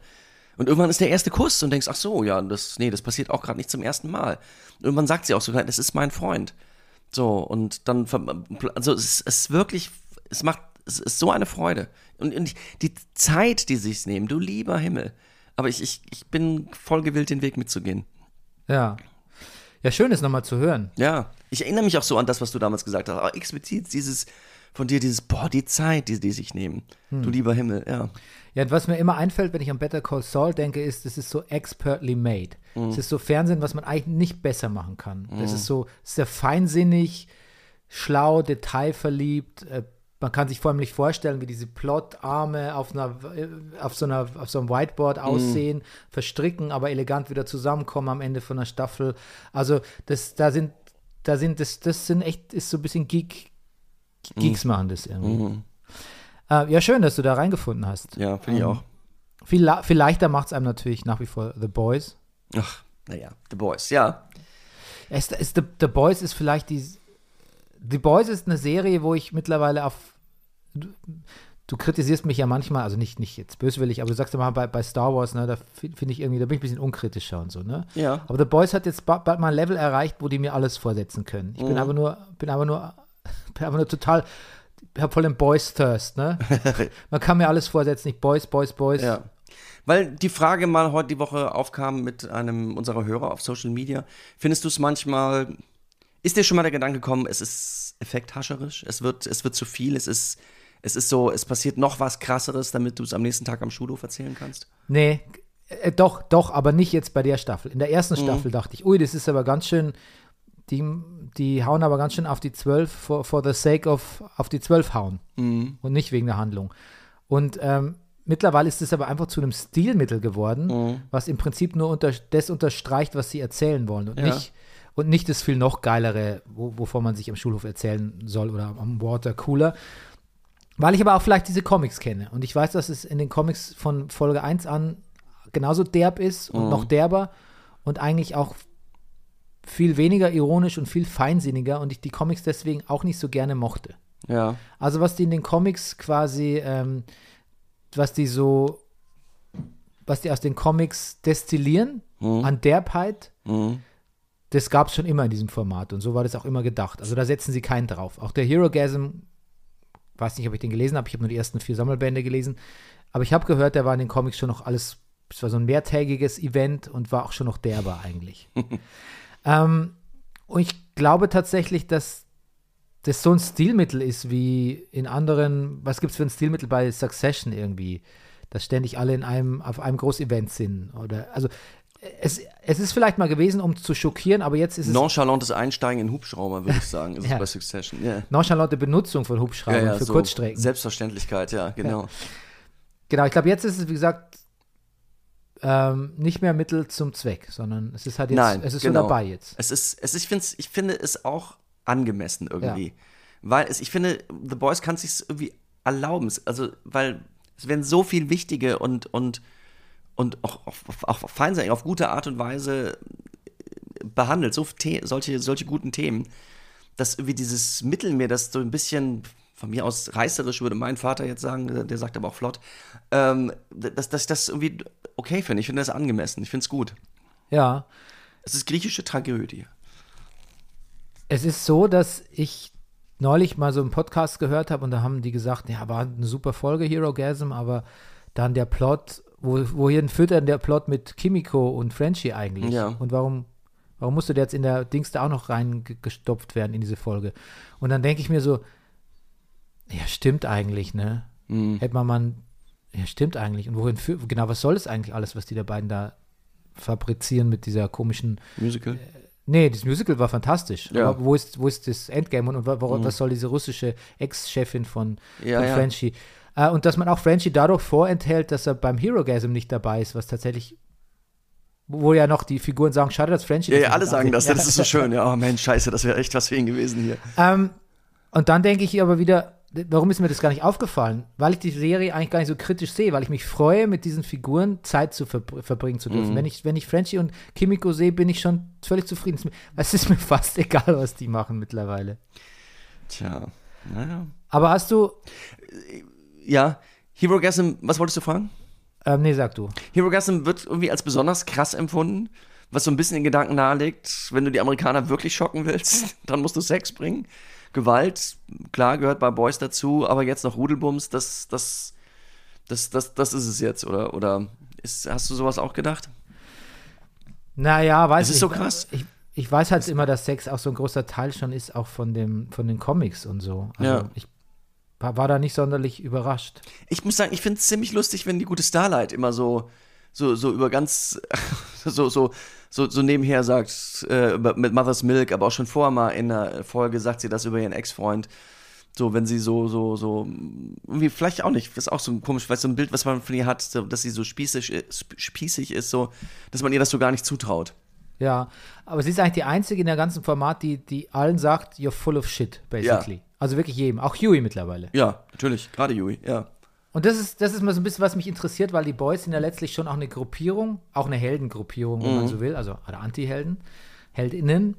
S2: Und irgendwann ist der erste Kuss und denkst, ach so, ja, das nee, das passiert auch gerade nicht zum ersten Mal. Und irgendwann sagt sie auch sogar, das ist mein Freund. So, und dann, also es ist, es ist wirklich, es macht, es ist so eine Freude. Und, und die Zeit, die sie sich nehmen, du lieber Himmel. Aber ich, ich, ich bin voll gewillt, den Weg mitzugehen.
S1: ja. Ja, schön ist nochmal zu hören.
S2: Ja, ich erinnere mich auch so an das, was du damals gesagt hast. Aber explizit dieses, von dir, dieses, boah, die Zeit, die die sich nehmen. Du lieber Himmel, ja.
S1: Ja, und was mir immer einfällt, wenn ich an Better Call Saul denke, ist, das ist so expertly made. Es ist so Fernsehen, was man eigentlich nicht besser machen kann. Das ist so sehr feinsinnig, schlau, detailverliebt. Äh, man kann sich vor allem nicht vorstellen, wie diese Plotarme auf, einer, auf, so einer, auf so einem Whiteboard aussehen, verstricken, aber elegant wieder zusammenkommen am Ende von einer Staffel. Also das, da sind, da sind, das, das sind echt, ist so ein bisschen Geek, Geeks machen das irgendwie. Äh, ja, schön, dass du da reingefunden hast.
S2: Ja, finde ich
S1: Ähm,
S2: auch.
S1: Viel, viel leichter macht es einem natürlich nach wie vor The Boys.
S2: Ach, naja, The Boys, ja.
S1: Es, es, The, The Boys ist vielleicht die. The Boys ist eine Serie, wo ich mittlerweile auf. Du, du kritisierst mich ja manchmal, also nicht, nicht jetzt böswillig, aber du sagst immer bei, bei Star Wars, ne, da finde find ich irgendwie, da bin ich ein bisschen unkritischer und so, ne?
S2: Ja.
S1: Aber The Boys hat jetzt ba- bald mal ein Level erreicht, wo die mir alles vorsetzen können. Ich bin
S2: Mhm.
S1: aber nur, bin aber nur, <laughs> bin aber nur total, ich habe voll den Boys Thirst, ne? <laughs> Man kann mir alles vorsetzen, nicht Boys, Boys, Boys.
S2: Ja. Weil die Frage mal heute die Woche aufkam mit einem unserer Hörer auf Social Media. Findest du es manchmal, ist dir schon mal der Gedanke gekommen, es ist effekthascherisch, es wird, es wird zu viel, es ist, es ist so, es passiert noch was krasseres, damit du es am nächsten Tag am Schulhof erzählen kannst?
S1: Nee, äh, doch, doch, aber nicht jetzt bei der Staffel. In der ersten Staffel dachte ich, ui, das ist aber ganz schön, die, die hauen aber ganz schön auf die 12, for, for the sake of, auf die 12 hauen. Und nicht wegen der Handlung. Und ähm, mittlerweile ist es aber einfach zu einem Stilmittel geworden, was im Prinzip nur unter, das unterstreicht, was sie erzählen wollen. Und,
S2: Ja.
S1: nicht, und nicht das viel noch geilere, wo, wovon man sich am Schulhof erzählen soll oder am Watercooler. Weil ich aber auch vielleicht diese Comics kenne. Und ich weiß, dass es in den Comics von Folge 1 an genauso derb ist und noch derber und eigentlich auch viel weniger ironisch und viel feinsinniger und ich die Comics deswegen auch nicht so gerne mochte.
S2: Ja.
S1: Also was die in den Comics quasi, ähm, was die so, was die aus den Comics destillieren an Derbheit,
S2: Mhm.
S1: Das gab es schon immer in diesem Format und so war das auch immer gedacht. Also da setzen sie keinen drauf. Auch der Herogasm, weiß nicht, ob ich den gelesen habe, ich habe nur die ersten vier Sammelbände gelesen, aber ich habe gehört, der war in den Comics schon noch alles, es war so ein mehrtägiges Event und war auch schon noch derber eigentlich. <laughs> ähm, und ich glaube tatsächlich, dass das so ein Stilmittel ist wie in anderen, was gibt es für ein Stilmittel bei Succession irgendwie, dass ständig alle in einem, auf einem Großevent sind oder, also es, es ist vielleicht mal gewesen, um zu schockieren, aber jetzt ist es
S2: Nonchalantes Einsteigen in Hubschrauber, würde ich <laughs> sagen, ist
S1: Ja.
S2: es bei Succession. Ja.
S1: nonchalante Benutzung von Hubschraubern für
S2: so
S1: Kurzstrecken.
S2: Selbstverständlichkeit, ja, genau.
S1: Genau, ich glaube, jetzt ist es, wie gesagt, ähm, nicht mehr Mittel zum Zweck, sondern es ist halt jetzt,
S2: Nein,
S1: es ist
S2: genau.
S1: so dabei jetzt.
S2: Es ist, es, ich, find's, ich finde es auch angemessen irgendwie. Weil es, ich finde, The Boys kann sich irgendwie erlauben. Es- Also, weil es werden so viel wichtige und, und, und auch, auf, auch auf, feinseitig, auf gute Art und Weise behandelt, so solche, solche guten Themen, dass irgendwie dieses Mittelmeer, das so ein bisschen von mir aus reißerisch würde mein Vater jetzt sagen, der sagt aber auch flott, ähm, dass, dass ich das irgendwie okay finde. Ich finde das angemessen. Ich finde es gut.
S1: Ja,
S2: Es ist griechische Tragödie.
S1: es ist so, dass ich neulich mal so einen Podcast gehört habe und da haben die gesagt, ja, war eine super Folge, Hero Gasm, aber dann der Plot wo, wohin führt denn der Plot mit Kimiko und Frenchie eigentlich?
S2: Ja.
S1: Und warum, warum musste der jetzt in der Dings da auch noch reingestopft werden in diese Folge? Und dann denke ich mir so, ja, stimmt eigentlich, ne?
S2: Mhm.
S1: Hätte man mal, ja, stimmt eigentlich. Und wohin führt, genau, was soll das eigentlich alles, was die da beiden da fabrizieren mit dieser komischen
S2: Musical.
S1: Nee, das Musical war fantastisch.
S2: Ja.
S1: Aber wo ist, wo ist das Endgame und, und wa- was soll diese russische Ex-Chefin von,
S2: Ja,
S1: von
S2: ja.
S1: Äh, und dass man auch Frenchie dadurch vorenthält, dass er beim Hero-Gasm nicht dabei ist, was tatsächlich, wo ja noch die Figuren sagen, schade, dass Frenchie
S2: Ja, ja, alle sagen das. Das ist so schön. Ja, oh Mensch, scheiße, das wäre echt was für ihn gewesen hier.
S1: Ähm, und dann denke ich aber wieder, warum ist mir das gar nicht aufgefallen? Weil ich die Serie eigentlich gar nicht so kritisch sehe, weil ich mich freue, mit diesen Figuren Zeit zu verbr verbringen zu
S2: Mhm.
S1: dürfen. Wenn, ich, wenn ich Frenchie und Kimiko sehe, bin ich schon völlig zufrieden. Es ist mir- Es ist mir <laughs> fast egal, was die machen mittlerweile.
S2: Tja, naja.
S1: Aber hast du,
S2: Ja, Hero Gasm, was wolltest du fragen?
S1: ähm, nee, sag du.
S2: Hero Gasm wird irgendwie als besonders krass empfunden, was so ein bisschen den Gedanken nahelegt, wenn du die Amerikaner wirklich schocken willst, <laughs> dann musst du Sex bringen. Gewalt, klar, gehört bei Boys dazu, aber jetzt noch Rudelbums, das, das, das, das, das ist es jetzt, oder? Oder ist, hast du sowas auch gedacht?
S1: Naja, weiß
S2: Es ist
S1: ich.
S2: so krass.
S1: Ich, ich weiß halt immer, dass Sex auch so ein großer Teil schon ist, auch von, dem, von den Comics und so. Also
S2: Ja.
S1: ich war, da nicht sonderlich überrascht.
S2: Ich muss sagen, ich finde es ziemlich lustig, wenn die gute Starlight immer so, so, so über ganz, <laughs> so, so, so, so nebenher sagt, äh, mit Mother's Milk, aber auch schon vorher mal in der Folge sagt sie das über ihren Ex-Freund. So, wenn sie so, so, so, irgendwie vielleicht auch nicht, ist auch so komisch, weil so ein Bild, was man von ihr hat, so, dass sie so spießig, ist- spießig ist, so, dass man ihr das so gar nicht zutraut.
S1: Ja, aber sie ist eigentlich die Einzige in der ganzen Format, die, die allen sagt, you're full of shit, basically. Also wirklich jedem, auch Huey mittlerweile.
S2: Ja, natürlich, gerade Yui, ja.
S1: Und das ist, das ist mal so ein bisschen, was mich interessiert, weil die Boys sind ja letztlich schon auch eine Gruppierung, auch eine Heldengruppierung, wenn man so will, also oder Anti-Helden, Heldinnen.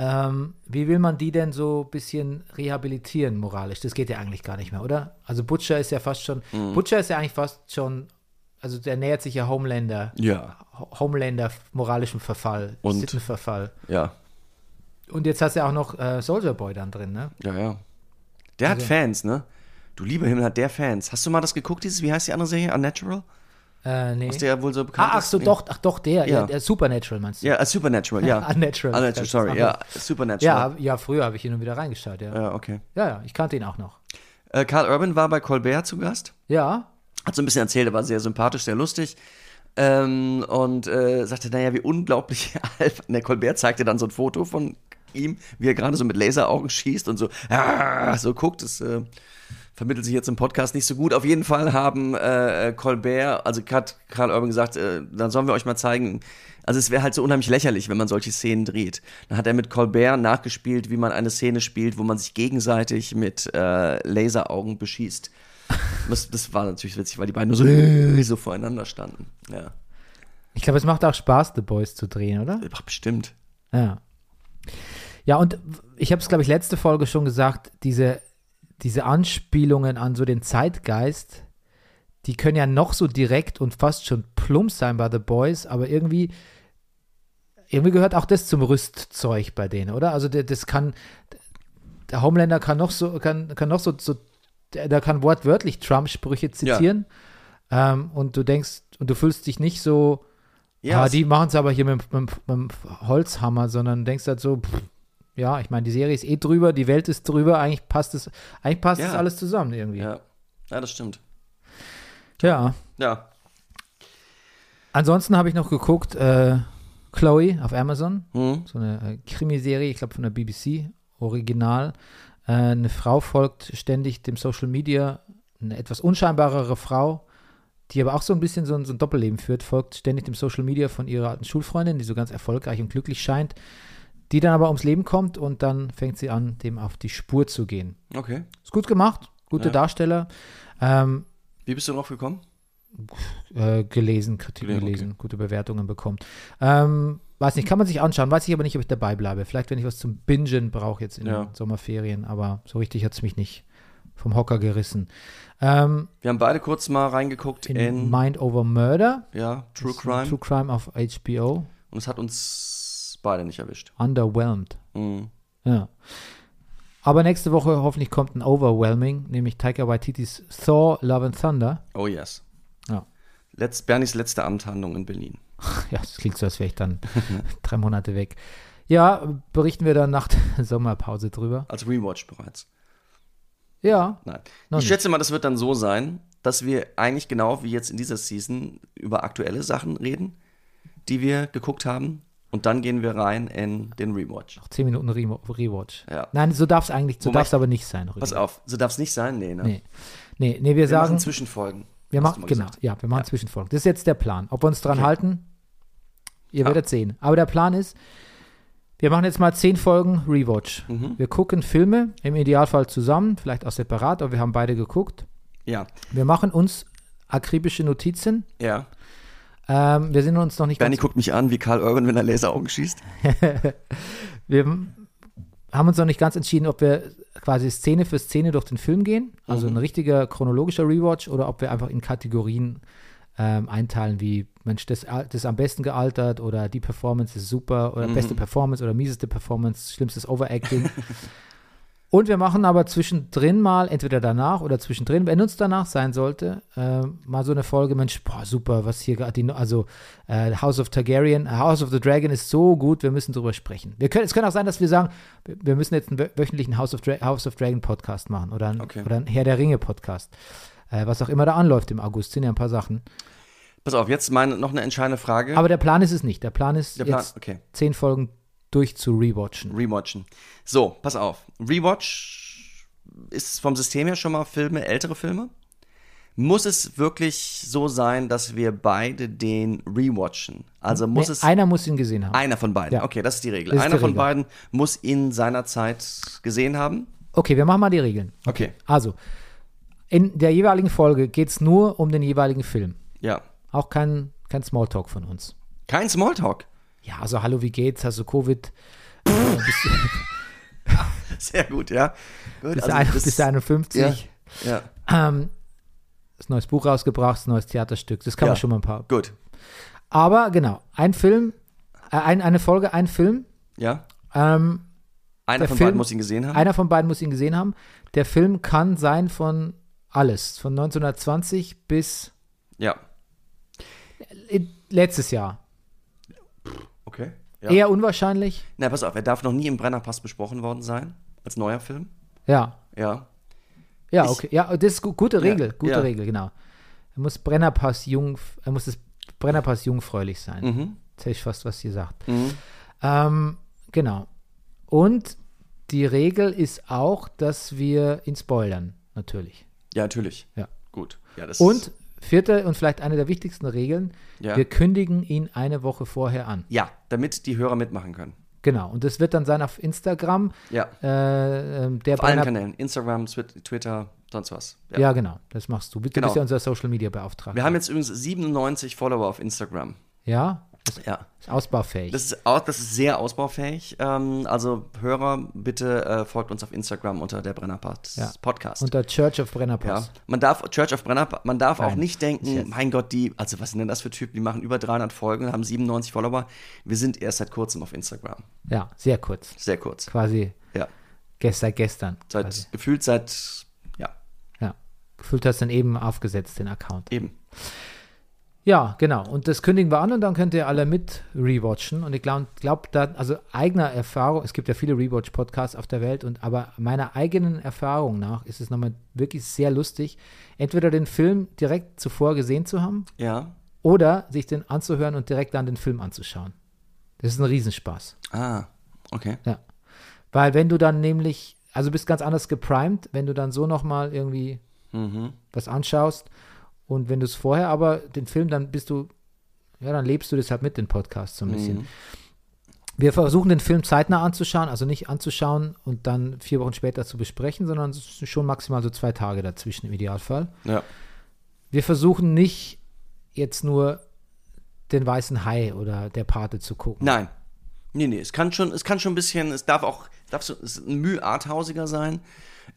S1: Ähm, wie will man die denn so ein bisschen rehabilitieren moralisch? Das geht ja eigentlich gar nicht mehr, oder? Also Butcher ist ja fast schon, Butcher ist ja eigentlich fast schon, also der nähert sich ja Homelander,
S2: Ja,
S1: Ho- Homelander moralischem Verfall,
S2: Und?
S1: Sittenverfall.
S2: ja,
S1: Und jetzt hast du ja auch noch äh, Soldier Boy dann drin, ne?
S2: ja, ja. Der hat
S1: Also-
S2: Fans, ne? Du lieber Himmel hat der Fans. Hast du mal das geguckt, dieses, wie heißt die andere Serie? Unnatural?
S1: Äh, nee.
S2: Aus der ja wohl so bekannt
S1: ah, ach
S2: ist?
S1: so,
S2: Nee.
S1: doch, ach doch, der,
S2: Ja.
S1: ja. der Supernatural meinst du?
S2: Ja, äh, Supernatural, ja. <laughs>
S1: Unnatural.
S2: Unnatural, sorry, ja. Supernatural.
S1: Ja, ja, früher habe ich und wieder reingeschaut, ja. ja.
S2: Ja, okay.
S1: Ja, ich kannte ihn auch noch.
S2: Äh, Carl Urban war bei Colbert zu Gast.
S1: Ja,
S2: Hat so ein bisschen erzählt, er war sehr sympathisch, sehr lustig. Ähm, und äh, sagte, naja, wie unglaublich <laughs> albern. Der Colbert zeigte dann so ein Foto von ihm, wie er gerade so mit Laseraugen schießt und so, ah, so guckt. Das äh, vermittelt sich jetzt im Podcast nicht so gut. Auf jeden Fall haben äh, Colbert, also hat Karl Urban gesagt, äh, dann sollen wir euch mal zeigen. Also es wäre halt so unheimlich lächerlich, wenn man solche Szenen dreht. Dann hat er mit Colbert nachgespielt, wie man eine Szene spielt, wo man sich gegenseitig mit äh, Laseraugen beschießt. <laughs> Das, das war natürlich witzig, weil die beiden nur so, so voreinander standen. Ja,
S1: ich glaube, es macht auch Spaß, The Boys zu drehen, oder?
S2: Ach, bestimmt.
S1: Ja. Ja, und ich habe es, glaube ich, letzte Folge schon gesagt, diese, diese Anspielungen an so den Zeitgeist, die können ja noch so direkt und fast schon plump sein bei The Boys, aber irgendwie, irgendwie gehört auch das zum Rüstzeug bei denen, oder? Also der, das kann, der Homelander kann noch so, kann, kann noch so, so der, der kann wortwörtlich Trump-Sprüche zitieren. Ähm, und du denkst, und du fühlst dich nicht so,
S2: Ja,
S1: ah, die machen es aber hier mit, mit, mit dem Holzhammer, sondern denkst halt so, pff, ja, ich meine, die Serie ist eh drüber, die Welt ist drüber, eigentlich passt es, eigentlich passt es
S2: Ja.
S1: alles zusammen irgendwie. Ja.
S2: ja. ja, das stimmt.
S1: ja.
S2: Ja.
S1: Ansonsten habe ich noch geguckt, äh, Chloe auf Amazon,
S2: Hm.
S1: so eine äh, Krimiserie, ich glaube von der BBC, original. Äh, eine Frau folgt ständig dem Social Media, eine etwas unscheinbarere Frau, die aber auch so ein bisschen so ein, so ein Doppelleben führt, folgt ständig dem Social Media von ihrer alten Schulfreundin, die so ganz erfolgreich und glücklich scheint, die dann aber ums Leben kommt und dann fängt sie an, dem auf die Spur zu gehen.
S2: Okay.
S1: Ist gut gemacht, gute
S2: Ja.
S1: Darsteller. Ähm,
S2: Wie bist du drauf gekommen?
S1: äh, gelesen, Kritiken
S2: Gelesen,
S1: gelesen, gute Bewertungen bekommen. Ähm, weiß nicht, kann man sich anschauen, weiß ich aber nicht, ob ich dabei bleibe. Vielleicht, wenn ich was zum Bingen brauche jetzt in
S2: Ja.
S1: den Sommerferien, aber so richtig hat es mich nicht vom Hocker gerissen. Ähm,
S2: Wir haben beide kurz mal reingeguckt
S1: in,
S2: in,
S1: Mind Over Murder.
S2: ja, True Crime
S1: True Crime auf HBO.
S2: und es hat uns beide nicht erwischt.
S1: Underwhelmed.
S2: Mhm.
S1: Ja. Aber nächste Woche hoffentlich kommt ein Overwhelming, nämlich Taika Waititis Thor Love and Thunder.
S2: Oh yes.
S1: Ja.
S2: Letz, Bernies letzte Amtshandlung in Berlin. <laughs>
S1: Ja, das klingt so, als wäre ich dann <laughs> drei Monate weg. Ja, berichten wir dann nach der <laughs> Sommerpause drüber.
S2: Als Rewatch bereits.
S1: Ja,
S2: Nein. Ich
S1: nicht.
S2: schätze mal, das wird dann so sein, dass wir eigentlich genau wie jetzt in dieser Season über aktuelle Sachen reden, die wir geguckt haben. Und dann gehen wir rein in den Rewatch.
S1: noch zehn Minuten Re Rewatch.
S2: Ja.
S1: Nein, so darf es eigentlich, so darf es aber nicht sein.
S2: Pass
S1: Rüdiger.
S2: auf, so darf es nicht sein? Nee, ne?
S1: Nee. Nee, nee, wir,
S2: Wir
S1: sagen,
S2: Zwischenfolgen.
S1: Wir machen, genau,
S2: gesagt.
S1: ja, wir machen
S2: Ja.
S1: Zwischenfolgen. Das ist jetzt der Plan. Ob wir uns dran
S2: Okay.
S1: halten, ihr
S2: Ja.
S1: werdet sehen. Aber der Plan ist, wir machen jetzt mal zehn Folgen Rewatch.
S2: Mhm.
S1: Wir gucken Filme, im Idealfall zusammen, vielleicht auch separat, aber wir haben beide geguckt.
S2: Ja,
S1: Wir machen uns akribische Notizen.
S2: ja.
S1: Ähm, wir sind uns noch nicht
S2: Bernie guckt mich an wie Karl Urban, wenn er Laseraugen schießt. <laughs>
S1: wir haben uns noch nicht ganz entschieden, ob wir quasi Szene für Szene durch den Film gehen, also
S2: Mhm.
S1: ein richtiger chronologischer Rewatch, oder ob wir einfach in Kategorien ähm, einteilen, wie Mensch, das, das ist am besten gealtert oder die Performance ist super oder
S2: Mhm.
S1: beste Performance oder mieseste Performance, schlimmstes Overacting. <laughs> Und wir machen aber zwischendrin mal, entweder danach oder zwischendrin, wenn uns danach sein sollte, äh, mal so eine Folge, Mensch, boah, super, was hier gerade, die- also äh, House of Targaryen, House of the Dragon ist so gut, wir müssen drüber sprechen. Wir können, es kann auch sein, dass wir sagen, wir, müssen jetzt einen wö- wöchentlichen House of, Dra House of Dragon Podcast machen oder, ein,
S2: Okay.
S1: oder einen Herr der Ringe Podcast. Äh, was auch immer da anläuft im August, sind ja ein paar Sachen.
S2: Pass auf, jetzt meine, noch eine entscheidende Frage.
S1: Aber der Plan ist es nicht. Der Plan ist
S2: Der Plan,
S1: jetzt
S2: okay.
S1: zehn Folgen durch zu rewatchen.
S2: Rewatchen. So, pass auf. Rewatch ist vom System her schon mal Filme, ältere Filme. Muss es wirklich so sein, dass wir beide den rewatchen? Also muss
S1: Nee,
S2: es
S1: einer muss ihn gesehen haben.
S2: einer von beiden.
S1: Ja.
S2: Okay, das ist die Regel.
S1: Ist
S2: einer
S1: die
S2: von
S1: Regel.
S2: beiden muss ihn seiner Zeit gesehen haben.
S1: Okay, wir machen mal die Regeln.
S2: Okay.
S1: Also, in der jeweiligen Folge geht es nur um den jeweiligen Film.
S2: Ja.
S1: Auch kein, kein Smalltalk von uns.
S2: Kein Smalltalk.
S1: Ja, also hallo, wie geht's? Hast du Covid? Äh, <laughs> du-
S2: Sehr gut, ja. Gut,
S1: bist,
S2: also
S1: ein,
S2: das-
S1: bist du 51?
S2: Ja,
S1: Ähm, das neues Buch rausgebracht, das neues Theaterstück. Das kann
S2: Ja.
S1: man schon mal ein paar.
S2: gut.
S1: Aber genau, ein Film, äh, ein, eine Folge, ein Film.
S2: Ja.
S1: Ähm,
S2: Einer von
S1: Film-
S2: beiden muss ihn gesehen haben.
S1: Einer von beiden muss ihn gesehen haben. Der Film kann sein von alles, von 1920 bis
S2: ja.
S1: äh, letztes Jahr.
S2: Okay. Ja.
S1: Eher unwahrscheinlich.
S2: Na, pass auf, er darf noch nie im Brennerpass besprochen worden sein. Als neuer Film.
S1: Ja,
S2: Ja.
S1: ja,
S2: Ich-
S1: okay. Ja, das ist gu gute Regel, gute
S2: ja.
S1: Regel, genau. Er muss Brennerpass jung, er muss das Brennerpass jungfräulich sein.
S2: Mhm.
S1: Jetzt hätte ich fast was gesagt.
S2: Mhm.
S1: Ähm, genau. Und die Regel ist auch, dass wir ihn spoilern, natürlich.
S2: Ja, natürlich.
S1: Ja.
S2: Gut. Ja, das
S1: Und vierte und vielleicht eine der wichtigsten Regeln,
S2: Ja.
S1: wir kündigen ihn eine Woche vorher an.
S2: Ja, damit die Hörer mitmachen können.
S1: Genau. Und das wird dann sein auf Instagram.
S2: Ja.
S1: Äh, ähm, der
S2: Auf allen Kanälen. Instagram, Twi- Twitter, sonst was.
S1: Ja. genau. Das machst du. Du
S2: Genau.
S1: bist ja unser Social Media Beauftragter.
S2: Wir haben jetzt übrigens 97 Follower auf Instagram.
S1: ja, das
S2: Ja.
S1: ist ausbaufähig.
S2: Das ist, au- das ist sehr ausbaufähig. Ähm, also Hörer, bitte äh, folgt uns auf Instagram unter der Brennerpass
S1: Ja.
S2: Podcast.
S1: Unter Church of
S2: ja.
S1: Brennerpass.
S2: Man darf, Church of Brenner, man darf auch
S1: Nein,
S2: nicht
S1: ist
S2: denken,
S1: jetzt-
S2: mein Gott, die, also was sind denn das für Typen, die machen über 300 Folgen, haben 97 Follower. Wir sind erst seit kurzem auf Instagram.
S1: Ja, sehr kurz.
S2: Sehr kurz.
S1: Quasi
S2: Ja.
S1: gest seit gestern.
S2: Seit,
S1: quasi.
S2: gefühlt seit, ja,
S1: Ja. Gefühlt hast du dann eben aufgesetzt, den Account.
S2: eben.
S1: Ja, genau. Und das kündigen wir an und dann könnt ihr alle mit rewatchen. Und ich glaube, glaub, da, also eigener Erfahrung, es gibt ja viele Rewatch-Podcasts auf der Welt, und aber meiner eigenen Erfahrung nach ist es nochmal wirklich sehr lustig, entweder den Film direkt zuvor gesehen zu haben
S2: Ja.
S1: oder sich den anzuhören und direkt dann den Film anzuschauen. Das ist ein Riesenspaß.
S2: Ah, okay.
S1: Ja. Weil wenn du dann nämlich, also bist ganz anders geprimed, wenn du dann so nochmal irgendwie
S2: Mhm.
S1: was anschaust und wenn du es vorher aber den Film, dann bist du, ja, dann lebst du das halt mit den Podcast so ein bisschen.
S2: Mhm.
S1: Wir versuchen den Film zeitnah anzuschauen, also nicht anzuschauen und dann vier Wochen später zu besprechen, sondern schon maximal so zwei Tage dazwischen im Idealfall.
S2: Ja.
S1: Wir versuchen nicht jetzt nur den weißen Hai oder der Pate zu gucken.
S2: Nein. Nee, nee, es kann schon, es kann schon ein bisschen, es darf auch, es darf so, es ein Mühe arthausiger sein.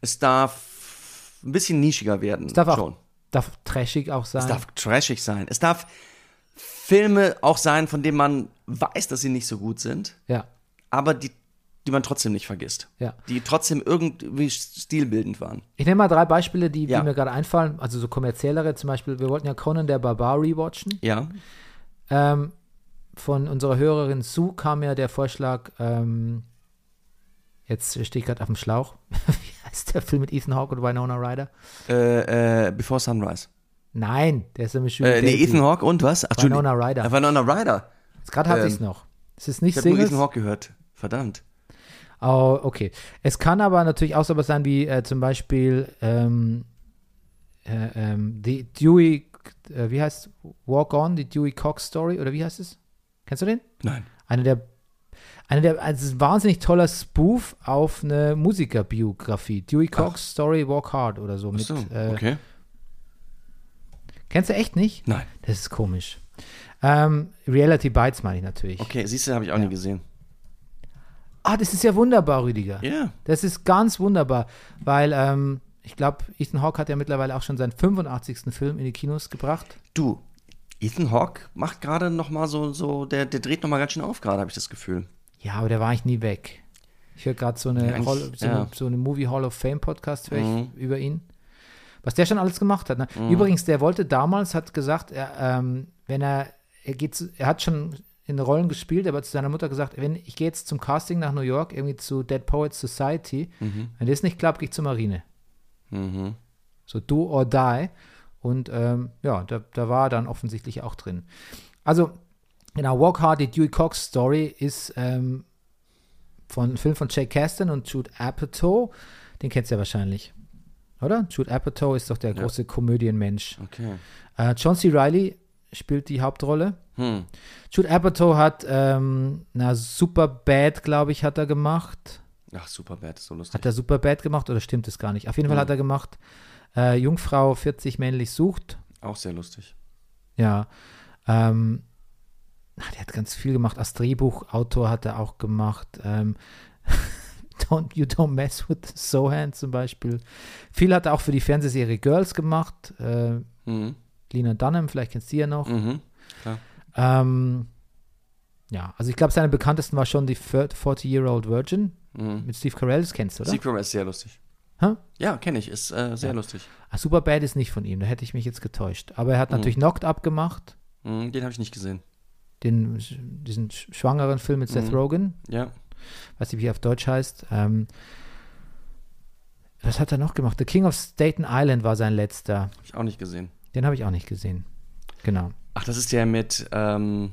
S2: Es darf ein bisschen nischiger werden.
S1: Es darf auch
S2: schon.
S1: Darf trashig auch sein.
S2: Es darf trashig sein. Es darf Filme auch sein, von denen man weiß, dass sie nicht so gut sind,
S1: ja.
S2: aber die die man trotzdem nicht vergisst.
S1: Ja.
S2: Die trotzdem irgendwie stilbildend waren.
S1: Ich nehme mal drei Beispiele, die,
S2: Ja.
S1: die mir gerade einfallen, also so kommerziellere, zum Beispiel, wir wollten ja Conan der Barbar rewatchen.
S2: Ja.
S1: Ähm, von unserer Hörerin Sue kam ja der Vorschlag, ähm, jetzt stehe ich gerade auf dem Schlauch, <laughs> wie heißt der Film mit Ethan Hawke und Winona Ryder?
S2: Äh, äh, Before Sunrise.
S1: Nein, der ist nämlich schon.
S2: Äh, nee, Ethan Hawke und was? Ach,
S1: Winona. Ryder.
S2: Äh, Winona Ryder.
S1: Gerade hatte
S2: ähm,
S1: ich es noch. Es ist
S2: Ich
S1: nicht
S2: habe nur
S1: Singles.
S2: Ethan Hawke gehört. Verdammt.
S1: Oh, okay. Es kann aber natürlich auch sowas sein wie äh, zum Beispiel ähm, äh, ähm, die Dewey, äh, wie heißt Walk On, die Dewey Cox Story oder wie heißt es? Kennst du den?
S2: Nein.
S1: Eine der, eine der, also ein wahnsinnig toller Spoof auf eine Musikerbiografie. Dewey Cox Story Walk Hard oder so.
S2: Ach
S1: Mit,
S2: so,
S1: äh,
S2: okay.
S1: Kennst du echt nicht?
S2: Nein.
S1: Das ist komisch. Ähm, Reality Bites meine ich natürlich.
S2: Okay, siehst du, habe ich auch nie gesehen.
S1: Ah, das ist ja wunderbar, Rüdiger.
S2: Ja.
S1: Das ist ganz wunderbar, weil ähm, ich glaube, Ethan Hawke hat ja mittlerweile auch schon seinen 85. Film in die Kinos gebracht.
S2: Du, Ethan Hawke macht gerade noch mal so, so der, der dreht noch mal ganz schön auf gerade, habe ich das Gefühl.
S1: Ja, aber der war eigentlich nie weg. Ich höre gerade so eine,
S2: Ja,
S1: Hall, so,
S2: ja.
S1: eine, so eine Movie Hall of Fame Podcast höre ich
S2: Mhm.
S1: über ihn. Was der schon alles gemacht hat. Ne? Übrigens, der wollte damals, hat gesagt, er, ähm, wenn er, er geht, zu, er hat schon in Rollen gespielt, aber zu seiner Mutter gesagt, wenn ich gehe jetzt zum Casting nach New York, irgendwie zu Dead Poets Society, wenn das nicht klappt, gehe ich zur Marine.
S2: Mhm.
S1: So do or die. Und ähm, ja, da, da war er dann offensichtlich auch drin. Also, genau, Walk Hard, die Dewey Cox Story ist ähm, von einem Film von Jake Kasdan und Jude Apatow. Den kennst du ja wahrscheinlich. Oder? Jude Apatow ist doch der
S2: Ja.
S1: große Komödienmensch.
S2: Okay.
S1: Äh, John C. Reilly spielt die Hauptrolle.
S2: Hm.
S1: Jude Apatow hat, ähm, na, Super Bad, glaube ich, hat er gemacht.
S2: Ach, super bad, ist so lustig.
S1: Hat er Super Bad gemacht oder stimmt es gar nicht? Auf jeden Fall
S2: Mhm.
S1: hat er gemacht, äh, Jungfrau 40 männlich sucht.
S2: Auch sehr lustig.
S1: Ja. Ähm, ach, der hat ganz viel gemacht. Als Drehbuchautor hat er auch gemacht. Ähm, <laughs> don't, you Don't Mess with Sohan zum Beispiel. Viel hat er auch für die Fernsehserie Girls gemacht. Äh,
S2: Mhm.
S1: Lena Dunham, vielleicht kennst du ja noch.
S2: Mhm.
S1: Ähm, ja, also ich glaube, seine bekanntesten war schon die 40-Year-Old Virgin
S2: Mhm.
S1: mit Steve Carell, das kennst du, oder?
S2: Secret ist sehr lustig. Ja, kenne ich, ist äh, sehr
S1: Ja.
S2: lustig.
S1: Ach, Superbad ist nicht von ihm, da hätte ich mich jetzt getäuscht. Aber er hat
S2: Mhm.
S1: natürlich Knocked Up gemacht,
S2: Mhm, den habe ich nicht gesehen.
S1: Den, diesen sch- schwangeren Film mit Seth
S2: Mhm.
S1: Rogen.
S2: Ja.
S1: weiß nicht, wie er auf Deutsch heißt. Ähm, was hat er noch gemacht? The King of Staten Island war sein letzter.
S2: Habe ich auch nicht gesehen.
S1: Den habe ich auch nicht gesehen. Genau.
S2: Ach, das ist der mit, ähm,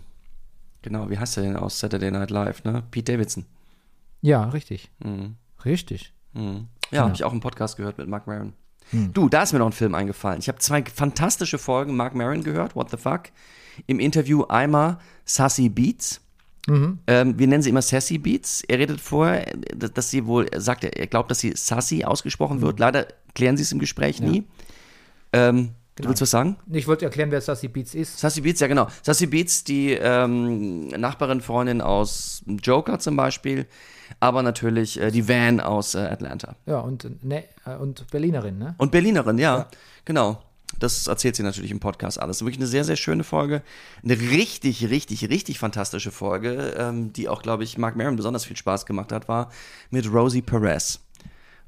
S2: genau, wie heißt der denn aus Saturday Night Live, ne? Pete Davidson.
S1: Ja, richtig.
S2: Mhm.
S1: Richtig.
S2: Mhm. Ja,
S1: Genau.
S2: habe ich auch einen Podcast gehört mit Mark Maron.
S1: Hm.
S2: Du, da ist mir noch ein Film eingefallen. Ich habe zwei fantastische Folgen Mark Maron gehört, What the Fuck. Im Interview einmal Sassy Beats.
S1: Mhm.
S2: Ähm, wir nennen sie immer Sassy Beats. Er redet vorher, dass, dass sie wohl, er sagt, er glaubt, dass sie Sassy ausgesprochen wird. Leider klären sie es im Gespräch nie. Ähm, Du willst was sagen?
S1: Ich wollte erklären, wer Sassy Beats ist.
S2: Sassy Beats, ja genau. Sassy Beats, die ähm, Nachbarin, Freundin aus Joker zum Beispiel, aber natürlich äh, die Van aus äh, Atlanta.
S1: Ja, und, ne, äh, und Berlinerin, ne?
S2: Und Berlinerin, ja, genau. Das erzählt sie natürlich im Podcast alles. Wirklich eine sehr, sehr schöne Folge. Eine richtig, richtig, richtig fantastische Folge, ähm, die auch, glaube ich, Mark Maron besonders viel Spaß gemacht hat, war mit Rosie Perez.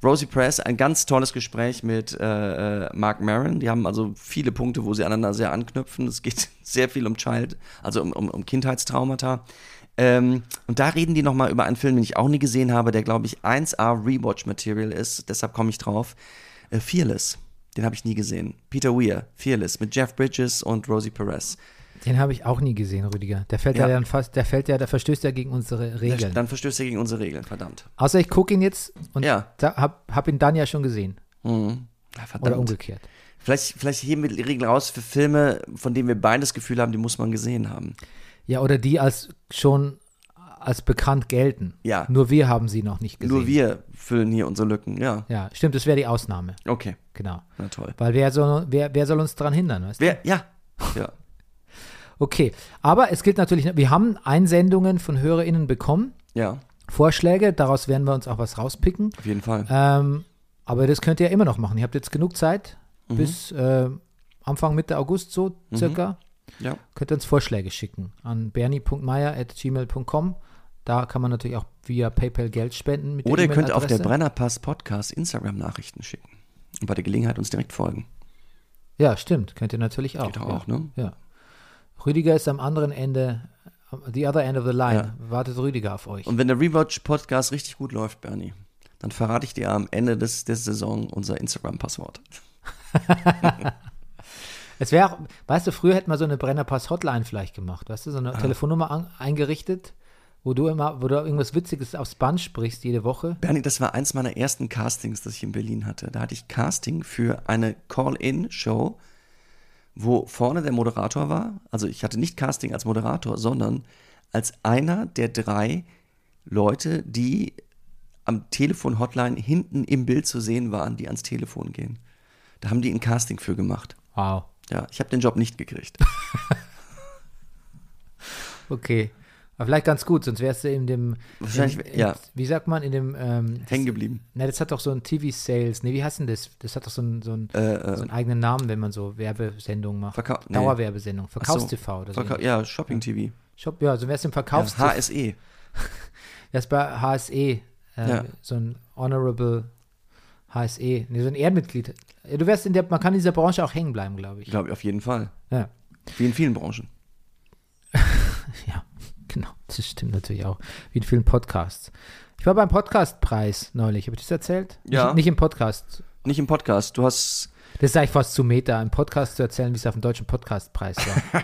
S2: Rosie Perez, ein ganz tolles Gespräch mit äh, äh, Mark Maron. Die haben also viele Punkte, wo sie aneinander sehr anknüpfen. Es geht <laughs> sehr viel um Child, also um, um, um Kindheitstraumata. Ähm, und da reden die nochmal über einen Film, den ich auch nie gesehen habe, der, glaube ich, 1A Rewatch-Material ist. Deshalb komme ich drauf. Äh, Fearless. Den habe ich nie gesehen. Peter Weir, Fearless, mit Jeff Bridges und Rosie Perez.
S1: Den habe ich auch nie gesehen, Rüdiger. Der fällt ja,
S2: Ja.
S1: dann fast, der fällt ja, der verstößt ja gegen unsere Regeln.
S2: Dann verstößt er gegen unsere Regeln, verdammt.
S1: Außer ich gucke ihn jetzt und
S2: Ja.
S1: da, hab, hab ihn dann ja schon gesehen.
S2: Mhm. Ja.
S1: Oder umgekehrt.
S2: Vielleicht, vielleicht heben wir die Regeln raus für Filme, von denen wir beide das Gefühl haben, die muss man gesehen haben.
S1: Ja, oder die als schon als bekannt gelten.
S2: Ja.
S1: Nur wir haben sie noch nicht gesehen.
S2: Nur wir füllen hier unsere Lücken. Ja,
S1: Ja, stimmt, das wäre die Ausnahme.
S2: okay.
S1: Genau.
S2: Na toll.
S1: Weil wer soll, wer, wer soll uns daran hindern, weißt du?
S2: Wer? Ja. Ja. <laughs>
S1: Okay, aber es gilt natürlich, wir haben Einsendungen von HörerInnen bekommen,
S2: Ja,
S1: Vorschläge, daraus werden wir uns auch was rauspicken.
S2: auf jeden Fall.
S1: Ähm, aber das könnt ihr ja immer noch machen. Ihr habt jetzt genug Zeit,
S2: Mhm.
S1: bis äh, Anfang Mitte August so circa.
S2: Ja.
S1: Könnt ihr uns Vorschläge schicken an bernie.meier.gmail.com. Da kann man natürlich auch via PayPal Geld spenden. Mit
S2: Oder ihr könnt auf der. Brennerpass Podcast Instagram-Nachrichten schicken. Und bei der Gelegenheit uns direkt folgen.
S1: Ja, stimmt. Könnt ihr natürlich auch.
S2: Geht
S1: ja.
S2: auch, ne?
S1: Ja. Rüdiger ist am anderen Ende, the other end of the line. Wartet Rüdiger auf euch.
S2: Und wenn der Rewatch-Podcast richtig gut läuft, Bernie, dann verrate ich dir am Ende des, der Saison unser Instagram-Passwort. <laughs>
S1: Es wäre auch, weißt du, früher hätten wir so eine Brennerpass-Hotline vielleicht gemacht, weißt du, so eine Telefonnummer an, eingerichtet, wo du immer, wo du irgendwas Witziges aufs Band sprichst jede Woche.
S2: Bernie, das war eins meiner ersten Castings, das ich in Berlin hatte. Da hatte ich Casting für eine Call-In-Show, wo vorne der Moderator war. Also ich hatte nicht Casting als Moderator, sondern als einer der drei Leute, die am Telefon-Hotline hinten im Bild zu sehen waren, die ans Telefon gehen. Da haben die ein Casting für gemacht.
S1: Wow.
S2: Ja, ich habe den Job nicht gekriegt. <laughs>
S1: Okay. Aber vielleicht ganz gut, sonst wärst du in dem,
S2: Wahrscheinlich,
S1: in, in,
S2: ja.
S1: wie sagt man, in dem, ähm,
S2: Hängen geblieben.
S1: ne, das hat doch so ein TV-Sales, ne, wie heißt denn das? Das hat doch so, ein, so, ein,
S2: Äh, äh,
S1: so einen eigenen Namen, wenn man so Werbesendungen macht.
S2: Verkau nee.
S1: Dauerwerbesendung,
S2: Ach so.
S1: Verkaufs-TV oder so.
S2: Verkau ja, Shopping-TV.
S1: Shop, ja, so wärst du im
S2: Ja,
S1: Verkaufs <laughs>
S2: HSE.
S1: Das ist bei HSE, äh,
S2: Ja.
S1: so ein Honorable HSE, nee, so ein Ehrenmitglied. Ja, Du wärst in der, man kann in dieser Branche auch hängen bleiben, glaube ich.
S2: Glaube ich auf jeden Fall.
S1: Ja.
S2: Wie in vielen Branchen. <laughs>
S1: ja, genau, das stimmt natürlich auch. Wie in vielen Podcasts. Ich war beim Podcastpreis neulich, habe ich das erzählt?
S2: Ja.
S1: Nicht, nicht im Podcast.
S2: Nicht im Podcast. Du hast
S1: Das ist eigentlich fast zu Meta, im Podcast zu erzählen, wie es auf dem deutschen Podcastpreis war. <laughs>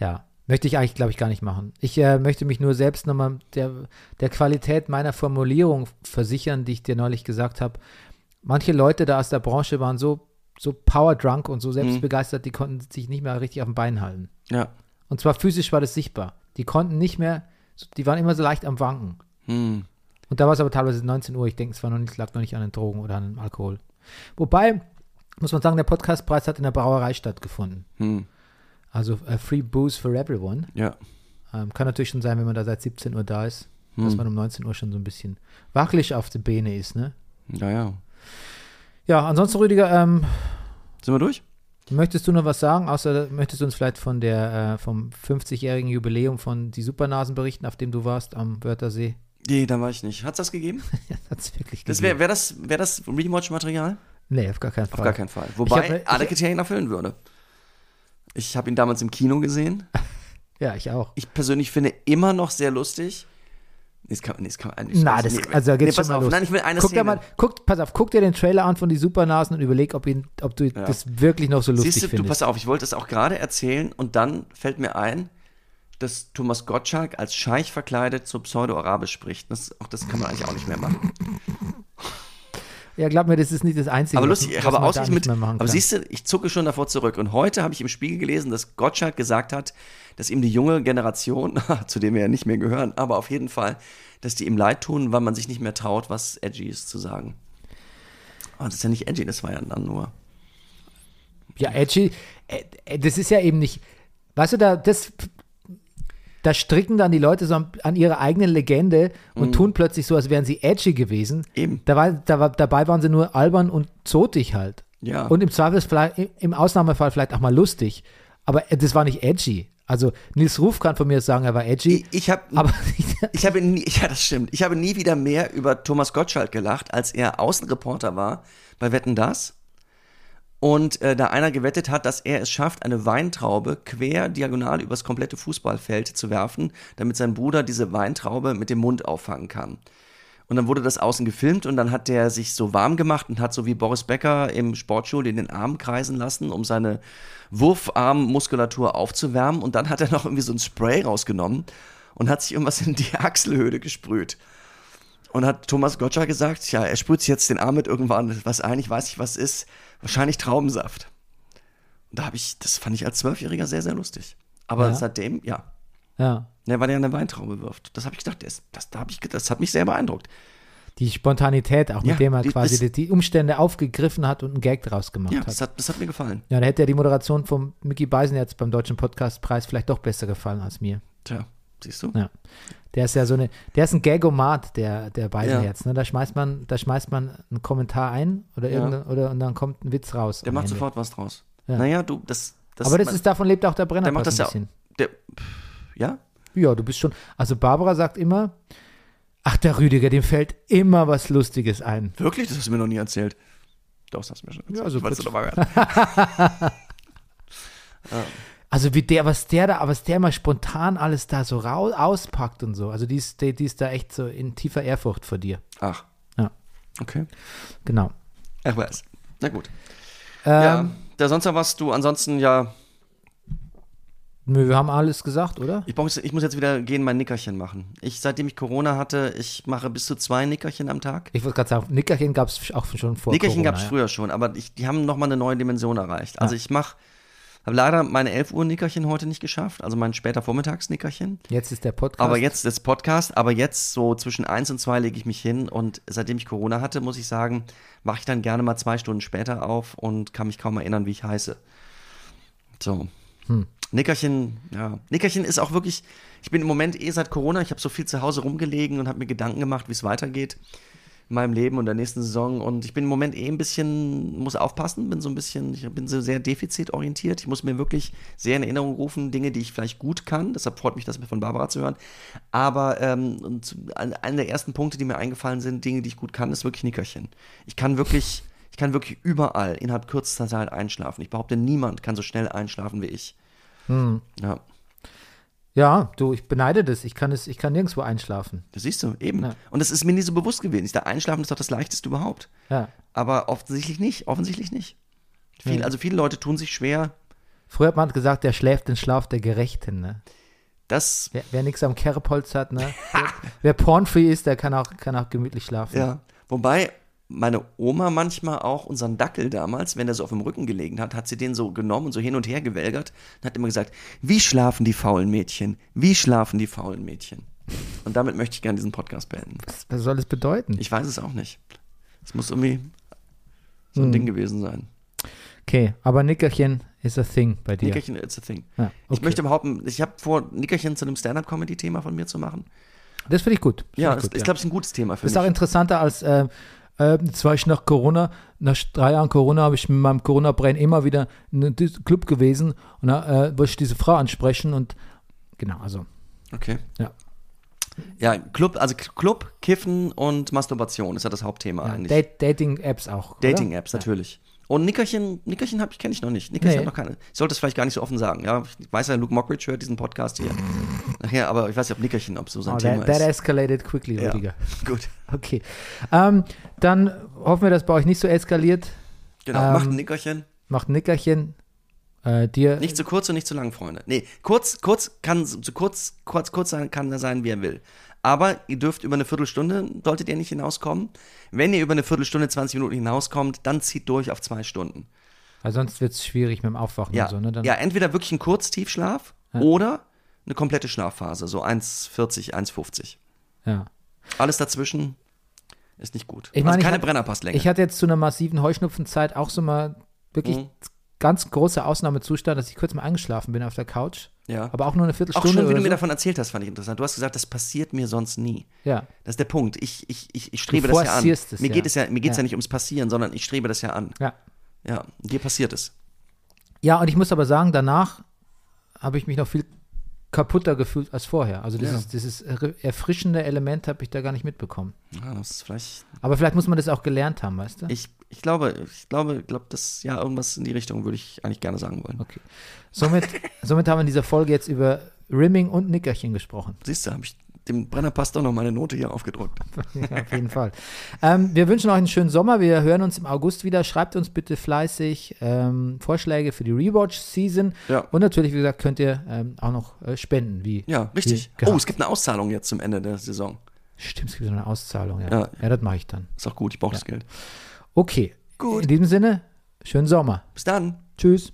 S1: ja, möchte ich eigentlich, glaube ich, gar nicht machen. Ich äh, möchte mich nur selbst nochmal der, der Qualität meiner Formulierung versichern, die ich dir neulich gesagt habe. Manche Leute da aus der Branche waren so, so powerdrunk und so selbstbegeistert, die konnten sich nicht mehr richtig auf dem Bein halten.
S2: Ja.
S1: Und zwar physisch war das sichtbar. Die konnten nicht mehr, die waren immer so leicht am Wanken.
S2: Hm.
S1: Und da war es aber teilweise 19 Uhr. Ich denke, es war noch nicht, lag noch nicht an den Drogen oder an dem Alkohol. Wobei, muss man sagen, der Podcastpreis hat in der Brauerei stattgefunden.
S2: Hm.
S1: Also äh, Free Booze for Everyone.
S2: Ja.
S1: Ähm, kann natürlich schon sein, wenn man da seit 17 Uhr da ist, dass
S2: Hm.
S1: man um 19 Uhr schon so ein bisschen wackelig auf der Beine ist, ne?
S2: Ja, ja.
S1: Ja, ansonsten, Rüdiger, ähm,
S2: Sind wir durch?
S1: Möchtest du noch was sagen? Außer möchtest du uns vielleicht von der, äh, vom 50-jährigen Jubiläum von Die Supernasen berichten, auf dem du warst am Wörthersee?
S2: Nee, da war ich nicht. Hat's das gegeben? <laughs>
S1: Hat es wirklich
S2: Das
S1: gegeben.
S2: wäre wär das, wär das Rewatch-Material?
S1: Nee, auf gar keinen Fall.
S2: Auf gar keinen Fall. Wobei
S1: hab-
S2: alle Kriterien erfüllen würde. Ich habe ihn damals im Kino gesehen. <laughs>
S1: Ja, ich auch.
S2: Ich persönlich finde immer noch sehr lustig. Nee, das kann, nee, das kann nicht.
S1: Na, das, also da geht's
S2: pass
S1: schon mal
S2: auf.
S1: los.
S2: Nein, ich will eine
S1: guck
S2: Szene.
S1: dir mal, guck, pass auf, guck dir den Trailer an von die Supernasen und überleg, ob, ihn, ob du das wirklich noch so lustig
S2: Siehst du, du,
S1: findest.
S2: pass auf, ich wollte es auch gerade erzählen und dann fällt mir ein, dass Thomas Gottschalk als Scheich verkleidet so Pseudo-Arabisch spricht. Das, auch das kann man eigentlich auch nicht mehr machen.
S1: ja, glaub mir, das ist nicht das Einzige.
S2: Aber
S1: was-
S2: lustig,
S1: was
S2: aber
S1: da
S2: ausgerechnet
S1: nicht
S2: mit.
S1: mehr machen
S2: Aber siehst du, ich zucke schon davor zurück. Und heute habe ich im Spiegel gelesen, dass Gottschalk gesagt hat, dass ihm die junge Generation, <laughs> zu dem wir ja nicht mehr gehören, aber auf jeden Fall, dass die ihm leid tun, weil man sich nicht mehr traut, was edgy ist zu sagen. Aber das ist ja nicht edgy, das war ja dann nur.
S1: Ja, edgy, äh, äh, das ist ja eben nicht, weißt du, da, das, da stricken dann die Leute so an, ihre eigene Legende und tun plötzlich so, als wären sie edgy gewesen.
S2: Eben.
S1: Da war, da war, dabei waren sie nur albern und zotig halt.
S2: Ja.
S1: Und im Zweifelsfall, im- im Ausnahmefall vielleicht auch mal lustig. Aber äh, das war nicht edgy. Also Nils Ruf kann von mir sagen, er war edgy.
S2: Ich, habe
S1: aber <laughs>
S2: Ich habe nie, <laughs> ja, das stimmt. Ich habe nie wieder mehr über Thomas Gottschalk gelacht, als er Außenreporter war bei Wetten Das. Und äh, da einer gewettet hat, dass er es schafft, eine Weintraube quer diagonal übers komplette Fußballfeld zu werfen, damit sein Bruder diese Weintraube mit dem Mund auffangen kann. Und dann wurde das außen gefilmt und dann hat der sich so warm gemacht und hat so wie Boris Becker im Sportschuh den Arm kreisen lassen, um seine Wurfarmmuskulatur aufzuwärmen. Und dann hat er noch irgendwie so ein Spray rausgenommen und hat sich irgendwas in die <laughs> Achselhöhle gesprüht. Und hat Thomas Gottschalk gesagt, ja, er sprüht sich jetzt den Arm mit irgendwann was ein, ich weiß nicht, was ist, wahrscheinlich Traubensaft. Und da habe ich, das fand ich als Zwölfjähriger sehr, sehr lustig. Aber
S1: Ja.
S2: seitdem, ja,
S1: ja,
S2: ne, weil der eine Weintraube wirft. Das habe ich gedacht, das, das, da hab ich, das hat mich sehr beeindruckt.
S1: die Spontanität, auch
S2: Ja,
S1: mit dem er
S2: die-
S1: quasi
S2: das-
S1: die, die Umstände aufgegriffen hat und einen Gag draus gemacht
S2: Ja,
S1: hat.
S2: das hat, das hat mir gefallen.
S1: Ja, da hätte ja die Moderation von Mickey Beisen jetzt beim Deutschen Podcastpreis vielleicht doch besser gefallen als mir.
S2: Tja, siehst du?
S1: Ja. Der ist ja so eine, der ist ein Gagomat, der, der Beisen
S2: Ja.
S1: Ne? Da schmeißt man, da schmeißt man einen Kommentar ein oder
S2: Ja.
S1: oder und dann kommt ein Witz raus.
S2: Der macht
S1: Ende.
S2: sofort was draus.
S1: Ja.
S2: Naja, du, das. das
S1: Aber das
S2: man-
S1: ist, davon lebt auch der
S2: Der
S1: Brennerpass
S2: macht das ja. Der, pff, ja?
S1: Ja, du bist schon. Also Barbara sagt immer, ach, der Rüdiger, dem fällt immer was Lustiges ein.
S2: Wirklich? Das hast du mir noch nie erzählt. Doch, das hast du mir schon erzählt. <laughs>
S1: Ja, so
S2: Weißt du mal.
S1: Also wie der, was der da, was der mal spontan alles da so rau, auspackt und so. Also die ist, die, die ist da echt so in tiefer Ehrfurcht vor dir.
S2: Ach.
S1: Ja.
S2: Okay.
S1: Genau.
S2: Ach was. Na gut.
S1: Ähm,
S2: ja, da sonst was du ansonsten ja.
S1: Nö, wir haben alles gesagt, oder?
S2: Ich, brauch, ich muss jetzt wieder gehen, mein Nickerchen machen. Ich, seitdem ich Corona hatte, ich mache bis zu zwei Nickerchen am Tag.
S1: Ich wollte gerade sagen, Nickerchen gab es auch schon vor
S2: Nickerchen gab es
S1: ja.
S2: früher schon, aber ich, die haben nochmal eine neue Dimension erreicht. Also ich mache, habe leider meine 11 Uhr Nickerchen heute nicht geschafft, also mein später Vormittags-Nickerchen.
S1: Jetzt ist der Podcast.
S2: Aber jetzt das Podcast, aber jetzt so zwischen eins und zwei lege ich mich hin und seitdem ich Corona hatte, muss ich sagen, wache ich dann gerne mal zwei Stunden später auf und kann mich kaum erinnern, wie ich heiße. So. Nickerchen, ja. Nickerchen ist auch wirklich, ich bin im Moment eh seit Corona, ich habe so viel zu Hause rumgelegen und habe mir Gedanken gemacht, wie es weitergeht in meinem Leben und der nächsten Saison und ich bin im Moment eh ein bisschen, muss aufpassen, bin so ein bisschen, ich bin so sehr defizitorientiert. Ich muss mir wirklich sehr in Erinnerung rufen, Dinge, die ich vielleicht gut kann. Deshalb freut mich das von Barbara zu hören. Aber ähm, einer der ersten Punkte, die mir eingefallen sind, Dinge, die ich gut kann, ist wirklich Nickerchen. Ich kann wirklich, ich kann wirklich überall innerhalb kürzester Zeit einschlafen. Ich behaupte, niemand kann so schnell einschlafen wie ich. Ja,
S1: ja, du, ich beneide das. Ich kann es, ich kann nirgendwo einschlafen.
S2: das siehst du, eben.
S1: Ja.
S2: Und das ist mir nie so bewusst gewesen. Ich dachte, Einschlafen ist doch das Leichteste überhaupt.
S1: Ja.
S2: Aber offensichtlich nicht, offensichtlich nicht. Viel,
S1: Ja.
S2: Also viele Leute tun sich schwer.
S1: Früher hat man gesagt, der schläft den Schlaf der Gerechten, ne?
S2: Das,
S1: Wer, wer nichts am Kerbholz hat, ne? wer, wer pornfree ist, der kann auch, kann auch gemütlich schlafen.
S2: ja. Wobei meine Oma manchmal auch unseren Dackel damals, wenn er so auf dem Rücken gelegen hat, hat sie den so genommen und so hin und her gewälgert und hat immer gesagt, wie schlafen die faulen Mädchen? Wie schlafen die faulen Mädchen? Und damit möchte ich gerne diesen Podcast beenden.
S1: Was, was soll es bedeuten?
S2: Ich weiß es auch nicht. Es muss irgendwie so ein
S1: Hm.
S2: Ding gewesen sein.
S1: Okay, aber Nickerchen is a thing bei dir.
S2: Nickerchen, it's a thing.
S1: Ja,
S2: Ich
S1: okay.
S2: möchte behaupten, ich habe vor, Nickerchen zu einem Stand-Up-Comedy-Thema von mir zu machen.
S1: Das finde ich gut. Find
S2: Ja,
S1: ich
S2: das
S1: gut,
S2: ist, glaube ich, ein gutes Thema für
S1: Das ist
S2: mich.
S1: auch interessanter als, äh, äh, jetzt war ich nach Corona, nach drei Jahren Corona habe ich mit meinem Corona-Brain immer wieder in einem Club gewesen und da äh, wollte ich diese Frau ansprechen und genau, also
S2: Okay.
S1: Ja.
S2: Ja, Club, also Club, Kiffen und Masturbation ist ja das Hauptthema
S1: ja,
S2: eigentlich.
S1: Dating-Apps auch.
S2: Dating-Apps, natürlich. Und Nickerchen, Nickerchen hab ich, kenne ich noch nicht. Nickerchen
S1: Nee.
S2: hat noch keine. Ich sollte es vielleicht gar nicht so offen sagen. Ja, ich weiß ja, Luke Mockridge hört diesen Podcast hier. <laughs> Nachher, aber ich weiß nicht, ob Nickerchen, ob so sein
S1: Oh,
S2: Thema
S1: that, that
S2: ist.
S1: escalated quickly,
S2: Ja.
S1: Rüdiger.
S2: Gut.
S1: Okay. Ähm, dann hoffen wir, dass bei euch nicht so eskaliert.
S2: Genau,
S1: Ähm,
S2: macht ein Nickerchen.
S1: Macht ein Nickerchen. Äh, dir.
S2: Nicht zu kurz und nicht zu lang, Freunde. Nee, kurz, kurz kann zu kurz, kurz, kurz sein, kann er sein, wie er will. Aber ihr dürft über eine Viertelstunde, solltet ihr nicht hinauskommen. Wenn ihr über eine Viertelstunde, 20 Minuten hinauskommt, dann zieht durch auf zwei Stunden.
S1: Weil sonst wird es schwierig mit dem Aufwachen
S2: Ja,
S1: und so. Ne? Dann,
S2: ja entweder wirklich ein Kurztiefschlaf oder eine komplette Schlafphase, so 1,40, 1,50.
S1: ja.
S2: Alles dazwischen ist nicht gut.
S1: Ich meine,
S2: also
S1: ich
S2: keine
S1: hab-
S2: Brennerpasslänge.
S1: Ich hatte jetzt zu einer massiven Heuschnupfenzeit auch so mal wirklich
S2: Mhm.
S1: ganz großer Ausnahmezustand, dass ich kurz mal eingeschlafen bin auf der Couch.
S2: Ja.
S1: Aber auch nur eine
S2: Auch
S1: Viertelstunde
S2: schon, wie du mir
S1: so.
S2: davon erzählt hast, fand ich interessant. Du hast gesagt, das passiert mir sonst nie.
S1: Ja,
S2: Das ist der Punkt. Ich, ich, ich, ich strebe das ja an.
S1: es,
S2: mir
S1: ja.
S2: geht es ja, mir geht's ja.
S1: Ja.
S2: nicht ums Passieren, sondern ich strebe das ja an.
S1: ja.
S2: Ja, dir passiert es.
S1: Ja, und ich muss aber sagen, danach habe ich mich noch viel kaputter gefühlt als vorher. Also dieses, dieses er- erfrischende Element habe ich da gar nicht mitbekommen.
S2: Ja, das ist vielleicht.
S1: Aber vielleicht muss man das auch gelernt haben, weißt du?
S2: Ich, ich glaube, ich glaube, glaube, das ja irgendwas in die Richtung würde ich eigentlich gerne sagen wollen.
S1: Okay. Somit, <laughs> somit haben wir in dieser Folge jetzt über Rimming und Nickerchen gesprochen.
S2: Siehst du, habe ich dem Brennerpass doch noch meine Note hier aufgedruckt. <laughs>
S1: Ja, auf jeden Fall. Ähm, wir wünschen euch einen schönen Sommer. Wir hören uns im August wieder. Schreibt uns bitte fleißig ähm, Vorschläge für die Rewatch-Season.
S2: Ja.
S1: Und natürlich, wie gesagt, könnt ihr ähm, auch noch äh, spenden. Wie
S2: Ja, richtig.
S1: Wie.
S2: Oh, es gibt eine Auszahlung jetzt zum Ende der Saison.
S1: Stimmt, es gibt so eine Auszahlung. Ja,
S2: Ja.
S1: ja. das mache ich dann.
S2: Ist auch gut, ich brauche das Geld.
S1: Okay.
S2: Gut.
S1: In diesem Sinne, schönen Sommer.
S2: Bis dann.
S1: Tschüss.